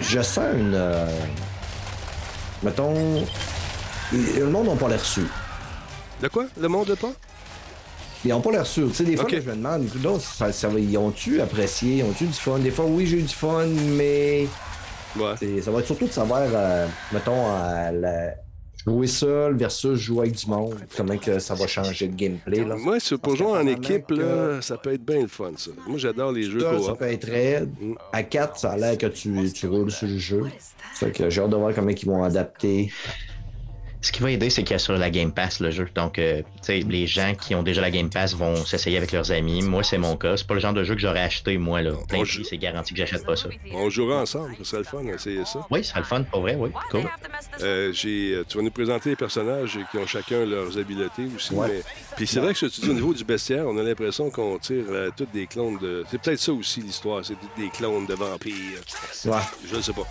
je sens une. euh, mettons. Le monde n'a pas l'air sûr. De quoi? Le monde de pas? Ils n'ont pas l'air sûrs. Tu sais, des fois, Ok. là, je me demande, donc, ça, ils ont-tu apprécié, ils ont-tu du fun? Des fois, oui, j'ai eu du fun, mais ça va être surtout de savoir, euh, mettons, la- jouer seul versus jouer avec du monde. Comment que ça va changer le gameplay. Là. Moi, c'est pour jouer en équipe, que- là, ça peut être bien le fun, ça. Moi, j'adore les jeux Seul, ça coop. peut être raide. À 4, ça a l'air que tu, tu roules sur le jeu. Fait que j'ai hâte de voir comment ils vont adapter. Ce qui va aider, c'est qu'il y a sur la Game Pass le jeu. Donc, euh, tu sais, les gens qui ont déjà la Game Pass vont s'essayer avec leurs amis. Moi, c'est mon cas. C'est pas le genre de jeu que j'aurais acheté, moi, là. Plein c'est garanti que j'achète pas ça. On jouera ensemble, ce serait le fun d'essayer ça. Oui, ce serait le fun, pour vrai, oui. Cool. Euh, j'ai, euh, tu vas nous présenter les personnages qui ont chacun leurs habiletés aussi. Ouais. mais- Puis c'est vrai que ce que tu dis au niveau du bestiaire, on a l'impression qu'on tire euh, toutes des clones de. C'est peut-être ça aussi l'histoire, c'est toutes des clones de vampires. Ouais. Je ne sais pas.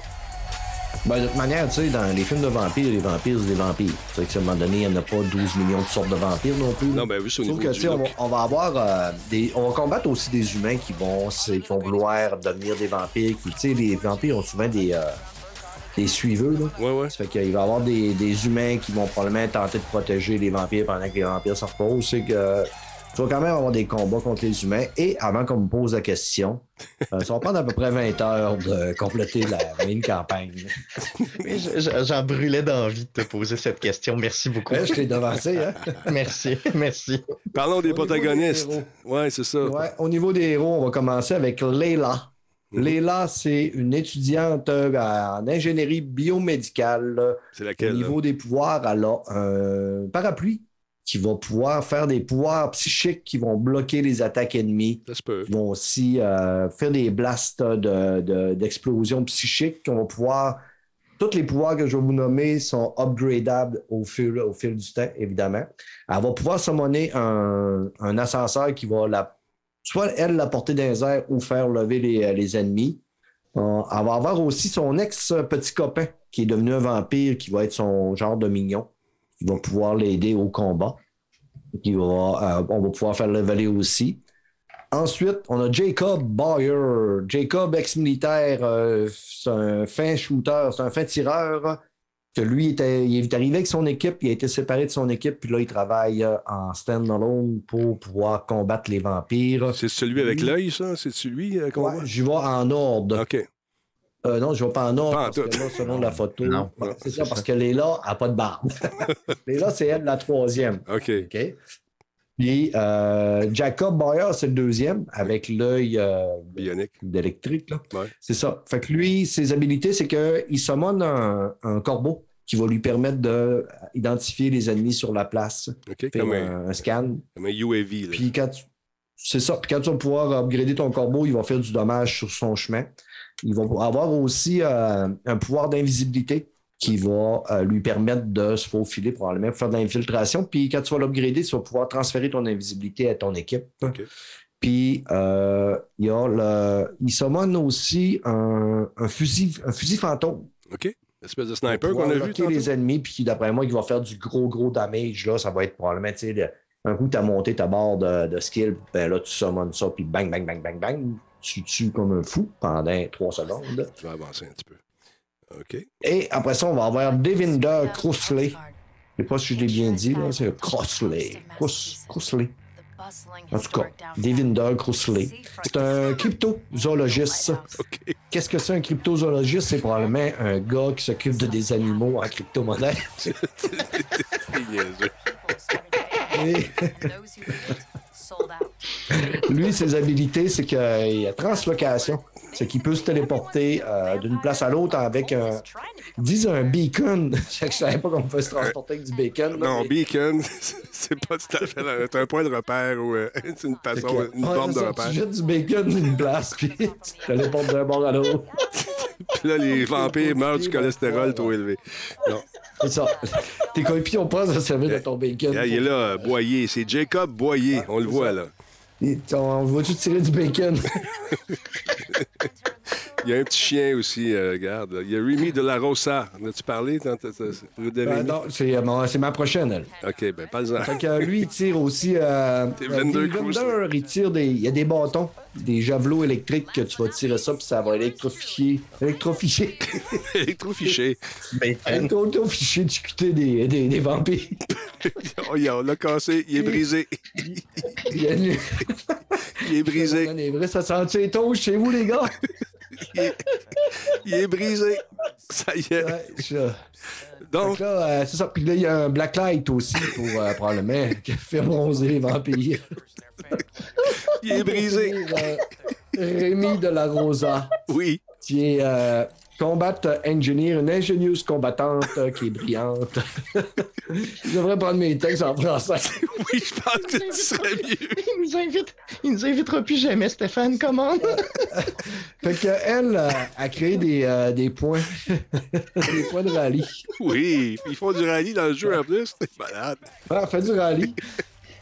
Ben, de toute manière, tu sais, dans les films de vampires, les vampires, c'est des vampires. Tu sais, qu'à un moment donné, il n'y en a pas 12 millions de sortes de vampires non plus. Non, ben oui, c'est au Sauf que, tu sais, on, va- look. on va avoir euh, des. On va combattre aussi des humains qui vont, qui vont vouloir devenir des vampires. Qui, tu sais, les vampires ont souvent des. euh, des suiveux, là. Ouais, ouais. Ça fait qu'il va y avoir des, des humains qui vont probablement tenter de protéger les vampires pendant que les vampires se reposent. C'est que tu vas quand même avoir des combats contre les humains. Et avant qu'on me pose la question, euh, ça va prendre à peu près 20 heures de compléter la main campagne. J'en brûlais d'envie de te poser cette question. Merci beaucoup. Ouais, je t'ai devancé, hein? merci, merci. Parlons des Au des protagonistes. héros. Ouais, c'est ça. Ouais, au niveau des héros, on va commencer avec Leila. Leila, c'est une étudiante euh, en ingénierie biomédicale. C'est Au laquelle? là? niveau des pouvoirs, elle a un parapluie qui va pouvoir faire des pouvoirs psychiques qui vont bloquer les attaques ennemies. Ils vont aussi euh, faire des blasts de- de- d'explosions psychiques. On va pouvoir. Tous les pouvoirs que je vais vous nommer sont upgradables au fil, au fil du temps, évidemment. Elle va pouvoir summoner un, un ascenseur qui va la, soit elle la porter dans les airs ou faire lever les, les ennemis. Euh, elle va avoir aussi son ex-petit copain qui est devenu un vampire, qui va être son genre de mignon, qui va pouvoir l'aider au combat. Qui va, euh, on va pouvoir faire leveler aussi. Ensuite, on a Jacob Boyer. Jacob, ex-militaire, euh, c'est un fin shooter, c'est un fin tireur. Que lui, était, il est arrivé avec son équipe, il a été séparé de son équipe, puis là, il travaille euh, en stand-alone pour pouvoir combattre les vampires. C'est celui avec l'œil, ça? C'est celui euh, qu'on Ouais, voit? j'y vais en ordre. OK. Euh, non, je ne vais pas en en parce que là, selon la photo. Non. Ouais, c'est ça, parce que Léla n'a pas de barbe. Léla, c'est elle la troisième. OK. OK? Puis euh, Jacob Boyer, c'est le deuxième, avec l'œil euh, Bionique. d'électrique. là. Ouais. C'est ça. Fait que lui, ses habilités, c'est qu'il summon un, un corbeau qui va lui permettre d'identifier les ennemis sur la place. OK. Faire Comme un, un, un scan. comme un UAV. Là. Puis quand tu... C'est ça. Puis quand tu vas pouvoir upgrader ton corbeau, il va faire du dommage sur son chemin. Il va avoir aussi euh, un pouvoir d'invisibilité qui va euh, lui permettre de se faufiler probablement pour faire de l'infiltration. Puis quand tu vas l'upgrader, tu vas pouvoir transférer ton invisibilité à ton équipe. Puis euh, il y a le. Il summon aussi un, un fusil, un fusil fantôme. OK. Espèce de sniper qu'on a vu. les ennemis, puis qui, d'après moi, il va faire du gros, gros damage. Là, ça va être probablement, tu sais, un coup, tu as monté ta barre de, de skill, ben là, tu summons ça, puis bang, bang, bang, bang, bang, tu tues comme un fou pendant trois secondes. Je vais avancer un petit peu. OK. Et après ça, on va avoir Devinder Crossley. Je sais pas si je l'ai bien dit, là, c'est Crossley. Cros- Crossley. En tout cas, Devinder Crossley. C'est un cryptozoologiste. OK. Qu'est-ce que c'est un cryptozoologiste? C'est probablement un gars qui s'occupe de des animaux en crypto-monnaie. Et lui, ses habilités, c'est qu'il a translocation. C'est qu'il peut se téléporter euh, d'une place à l'autre avec un. Disent un beacon. je ne savais pas qu'on pouvait se transporter avec du bacon. là, Non, mais- beacon, c'est pas tout à fait. C'est un point de repère ou euh, c'est une façon, que- une Ouais, forme c'est de ça, repère. Tu jettes du bacon d'une place, puis tu te téléportes d'un bord à l'autre. Puis là, les vampires meurent du cholestérol trop élevé. Non. C'est ça. Tes coéquipiers ont pas à se servir de ton bacon. Ah, il est là, Boyer. C'est Jacob Boyer. On le voit, là. Et On va-tu tirer du bacon? Il y a un petit chien aussi, euh, regarde. Il y a Rémi de la Rosa. En as-tu parlé? tant- tant- tant- Rue de Ben non, c'est euh, mon- c'est ma prochaine, elle. OK, ben, parle-en. Fait que lui, il tire aussi. Euh, T'es euh, il tire des. Il y a des bâtons, des javelots électriques que tu vas tirer ça, puis ça va électrifier. Électroficher. Électrofiché. Électroficher du côté des, des, des vampires. Oh, il- on l'a cassé. Il est brisé. Il une- Il est brisé. On est vrai, ça sent les toasts chez vous, les gars? Il est, il est brisé. Ça y est. Ouais, ça. Donc, là, euh, c'est ça. Puis là, il y a un blacklight aussi pour euh, probablement faire bronzer les vampires. Il est brisé. Rémi de la Rosa. Oui. qui est euh, combat engineer, une ingénieuse combattante euh, qui est brillante. Je devrais prendre mes textes en français. Oui, je pense que tu serais mieux. Il nous invite, il nous invitera plus jamais, Stéphane, comment? Fait que elle euh, a créé des, euh, des points, des points de rallye. Oui, ils font du rallye dans le jeu en plus. C'est malade. Ouais, elle fait du rallye.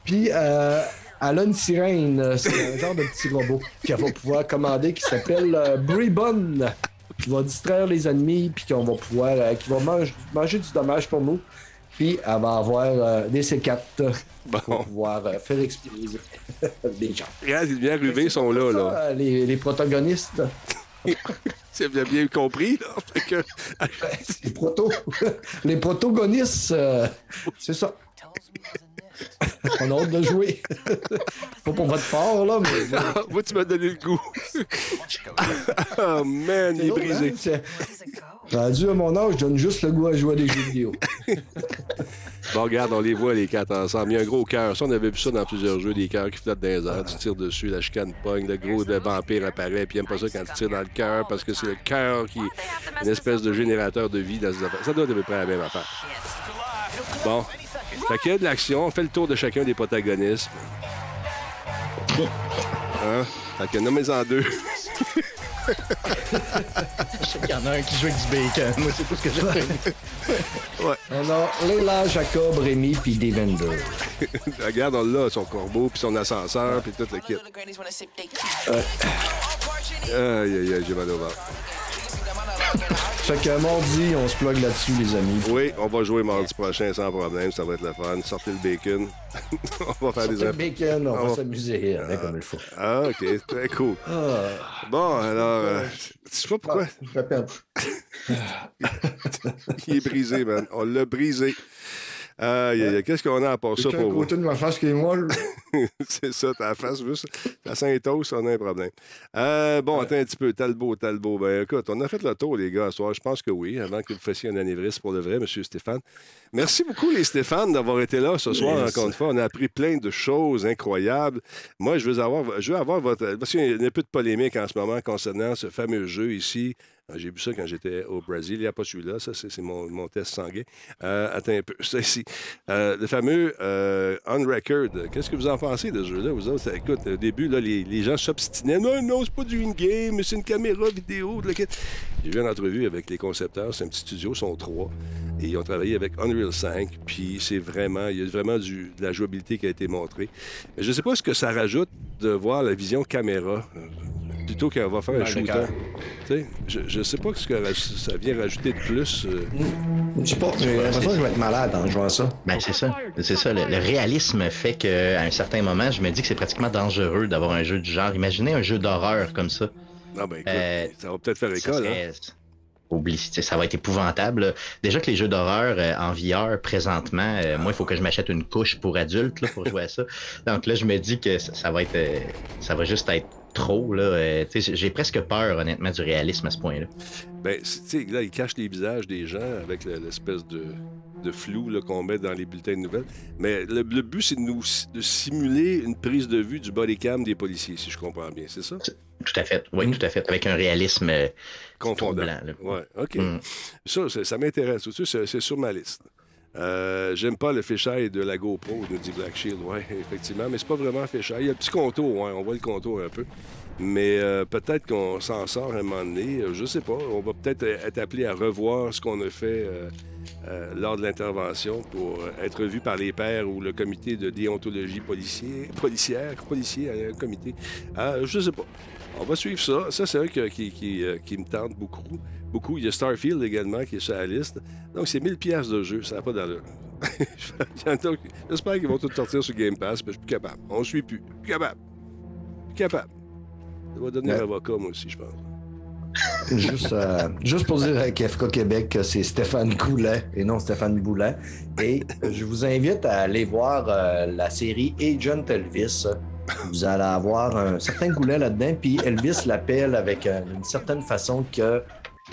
Puis euh, elle a une sirène, c'est un genre de petit robot qu'elle va pouvoir commander qui s'appelle euh, Bribon. qui va distraire les ennemis, puis qu'on va pouvoir, euh, qui va mange- manger du dommage pour nous. Puis elle va avoir euh, des C4 pour pouvoir euh, faire exploser des gens. Regarde, les lumières UV sont là, là. Les, les protagonistes, C'est bien, bien compris, là. Fait que- les, proto, les protagonistes, euh, c'est ça. On a hâte de jouer. Pas pour votre part, là, mais. Moi, tu m'as donné le goût. oh man, il est brisé. hein? Rendu à mon âge, je donne juste le goût à jouer à des jeux vidéo. Bon, regarde, on les voit, les quatre ensemble. Il y a un gros cœur. Ça, on avait vu ça dans plusieurs jeux, des cœurs qui flottent dans les airs. Tu tires dessus, la chicane pogne, le gros de vampire apparaît, puis il aime pas ça quand tu tires dans le cœur parce que c'est le cœur qui est une espèce de générateur de vie dans ces affaires. Ça doit être à peu près la même affaire. Bon. Fait qu'il y a de l'action. On fait le tour de chacun des protagonistes. Hein? Fait que nommez-en deux. Je sais qu'il y en a un qui joue avec du bacon. Moi, c'est tout ce que j'ai fait. ouais. On a Leila, Jacob, Rémi, puis Devender. Regarde, on l'a, son corbeau, puis son ascenseur, puis tout le kit. Ouais. Aïe, aïe, aïe, j'ai mal au ventre. Fait que mardi, on se plug là-dessus, les amis. Oui, on va jouer mardi prochain sans problème, ça va être le fun. Sortez le bacon. on va faire Sortez des le bacon, on Ah, va s'amuser hein, comme il faut. Ah, OK, très cool. Ah. Bon, alors, euh, je sais pas pourquoi? Je vais perdre. Il est brisé, man. On l'a brisé. Aïe, aïe, aïe. Qu'est-ce qu'on a à part ça pour vous? côté de ma face qui est molle? C'est ça, ta face, juste. La Saint-Os, on a un problème. Euh, bon, attends un petit peu. Talbot, Talbot. Ben, écoute, on a fait le tour, les gars, ce soir. Je pense que oui, avant que vous fassiez un anévrisme pour le vrai, M. Stéphane. Merci beaucoup, les Stéphane, d'avoir été là ce soir, Yes. encore une fois. On a appris plein de choses incroyables. Moi, je veux avoir, je veux avoir votre. Parce qu'il y a un peu de polémique en ce moment concernant ce fameux jeu ici. Euh, J'ai vu ça quand j'étais au Brésil. Il n'y a pas celui-là. Ça, c'est mon, test sanguin. Euh, attends un peu. Ça ici. Euh, le fameux euh. Qu'est-ce que vous en pensez de ce jeu-là, vous autres? Écoute, au début, là, les, les gens s'obstinaient. Non, non, c'est pas du in-game, c'est une caméra vidéo. J'ai vu une entrevue avec les concepteurs. C'est un petit studio, ils sont trois. Et ils ont travaillé avec Unreal 5. Puis c'est vraiment, il y a vraiment de la jouabilité qui a été montrée. Je ne sais pas ce que ça rajoute de voir la vision caméra. Plutôt qu'on va faire un shooter. d'accord. Tu sais, je ne sais pas ce que ça vient rajouter de plus. euh. Je sais pas, j'ai l'impression que je vais être malade en jouant à ça. Ben, c'est ça. C'est ça. Le, le réalisme fait qu'à un certain moment, je me dis que c'est pratiquement dangereux d'avoir un jeu du genre. Imaginez un jeu d'horreur comme ça. Non, ben écoute, Euh, ça va peut-être faire Ça école. hein. Oublie, ça va être épouvantable. là. Déjà que les jeux d'horreur euh, en VR présentement, euh, moi, il faut que je m'achète une couche pour adultes là, pour jouer à ça. Donc là, je me dis que ça, ça va être, euh, ça va juste être trop. Là, euh, j'ai presque peur, honnêtement, du réalisme à ce point-là. Ben, c'est- tu sais, là, ils cachent les visages des gens avec le- l'espèce de, de flou qu'on met dans les bulletins de nouvelles. Mais le, le but, c'est de nous de simuler une prise de vue du body cam des policiers, si je comprends bien. C'est ça? Tout à fait. Oui, tout à fait. Avec un réalisme euh, Confondant. troublant, là. Ouais, OK. Mm. Ça, ça, ça m'intéresse. C'est sur ma liste. Euh, J'aime pas le fichier de la GoPro, nous dit Black Shield. Oui, effectivement, mais c'est pas vraiment un fichier. Il y a le petit contour, on voit le contour un peu. Mais euh, peut-être qu'on s'en sort à un moment donné. euh, Je sais pas. On va peut-être être appelé à revoir ce qu'on a fait lors de l'intervention pour être vu par les pairs ou le comité de déontologie policier, policière, policier, euh, comité. Euh, je sais pas. On va suivre ça. Ça, c'est un que- qui, qui, euh, qui me tente beaucoup. Beaucoup. Il y a Starfield également qui est sur la liste. Donc, c'est 1000 pièces de jeu. Ça n'a pas d'allure. J'espère qu'ils vont tous sortir sur Game Pass, mais je suis plus capable. On ne suit plus. Plus capable. Plus capable. Ça va devenir Ouais. avocat, moi aussi, je pense. Juste, euh, juste pour dire à KFK Québec que c'est Stéphane Coulet et non Stéphane Boulet. Et je vous invite à aller voir euh, la série Agent Elvis. Vous allez avoir un certain Goulet là-dedans, puis Elvis l'appelle avec euh, une certaine façon que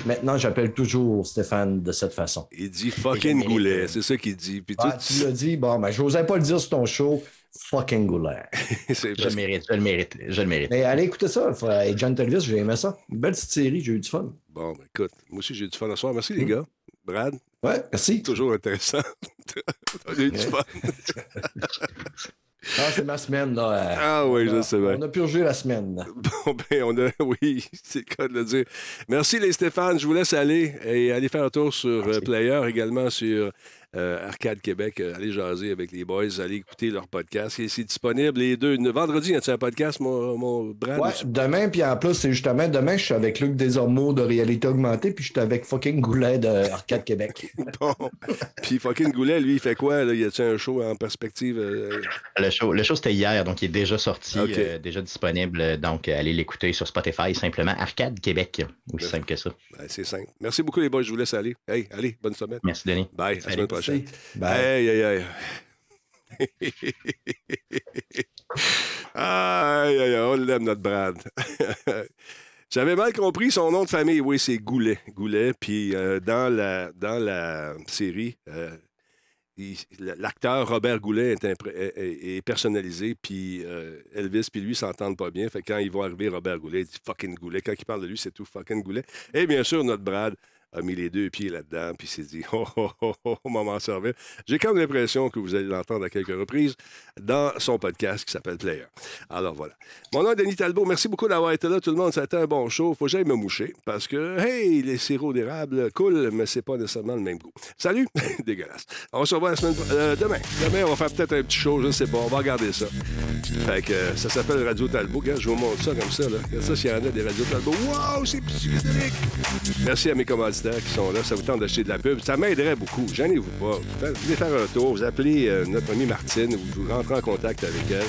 maintenant j'appelle toujours Stéphane de cette façon. Il dit fucking goulet. C'est ça qu'il dit. Puis Ah, tout- tu l'as dit, bon, ben, j'osais pas le dire sur ton show. Fucking Goulet. Je le mérite, je le mérite, je le mérite. Mais allez écouter ça, faut- Agent Elvis, j'ai aimé ça. Une belle petite série, j'ai eu du fun. Bon, ben, écoute, moi aussi, j'ai eu du fun ce soir. Merci, les gars. Brad, Ouais, merci. toujours intéressant. A eu du fun. Ah, c'est ma semaine, là. Ah oui, je sais bien. On a purgé la semaine. Bon, ben, on a. Oui, c'est le cas de le dire. Merci, les Stéphane. Je vous laisse aller et aller faire un tour sur euh, Player, également sur euh, Arcade Québec. Euh, allez jaser avec les boys, allez écouter leur podcast. Et c'est disponible les deux. Vendredi, y a-tu un podcast, mon, mon Brad? Ouais, demain, puis en plus, c'est justement demain, je suis avec Luc Desormeaux de Réalité Augmentée, puis je suis avec fucking Goulet de Arcade Québec. bon. Puis fucking Goulet, lui, il fait quoi? Là? Y a-tu un show en perspective? euh? Le show, le show c'était hier, donc il est déjà sorti, euh, déjà disponible. Donc, allez l'écouter sur Spotify, simplement Arcade Québec. Aussi simple que ça. Ben, c'est simple. Merci beaucoup, les boys. Je vous laisse aller. Hey, allez, bonne semaine. Merci, Denis. Bye. À la Salut. semaine prochaine. Bye. Aïe, aïe, aïe. aïe, aïe, aïe, on l'aime, notre Brad. J'avais mal compris son nom de famille. Oui, c'est Goulet. Goulet. Puis euh, dans, la, dans la série, euh, l'acteur Robert Goulet est- est- est personnalisé. Puis euh, Elvis puis lui s'entendent pas bien. Fait que quand ils vont arriver, Robert Goulet, il dit fucking Goulet. Quand il parle de lui, c'est tout fucking Goulet. Et bien sûr, notre Brad a mis les deux pieds là-dedans, puis s'est dit, oh, oh, oh, oh, m'en servir. J'ai comme l'impression que vous allez l'entendre à quelques reprises dans son podcast qui s'appelle Player. Alors voilà. Mon nom est Denis Talbot. Merci beaucoup d'avoir été là, tout le monde. Ça a été un bon show. Faut que j'aille me moucher parce que, hey, les sirops d'érable cool, mais c'est pas nécessairement le même goût. Salut! Dégueulasse. On se revoit la semaine, euh, demain. Demain, on va faire peut-être un petit show, je sais pas. On va regarder ça. Fait que euh, ça s'appelle Radio Talbot. Je vous montre ça comme ça. Là. Regarde ça, s'il y en a des radios Talbot. Wow, c'est psychédélique! Merci à mes commanditaires qui sont là. Ça vous tente d'acheter de la pub. Ça m'aiderait beaucoup. Gênez-vous pas. Faites- Venez faire un tour. Vous appelez euh, notre amie Martine. Vous, vous rentrez en contact avec elle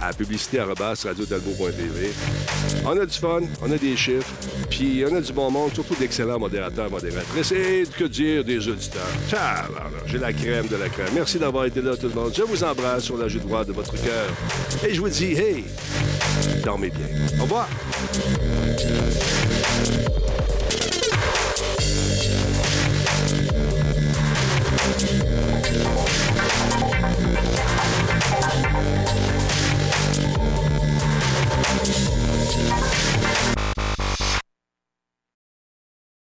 à publicité radiotalbot.tv. On a du fun, on a des chiffres, puis on a du bon monde, surtout d'excellents modérateurs, modératrices et que dire des auditeurs. Tabarnak, J'ai la crème de la crème. Merci d'avoir été là, tout le monde. Je vous embrasse sur la joue droite de votre cœur. Et je vous dis, hey, dormez bien. Au revoir.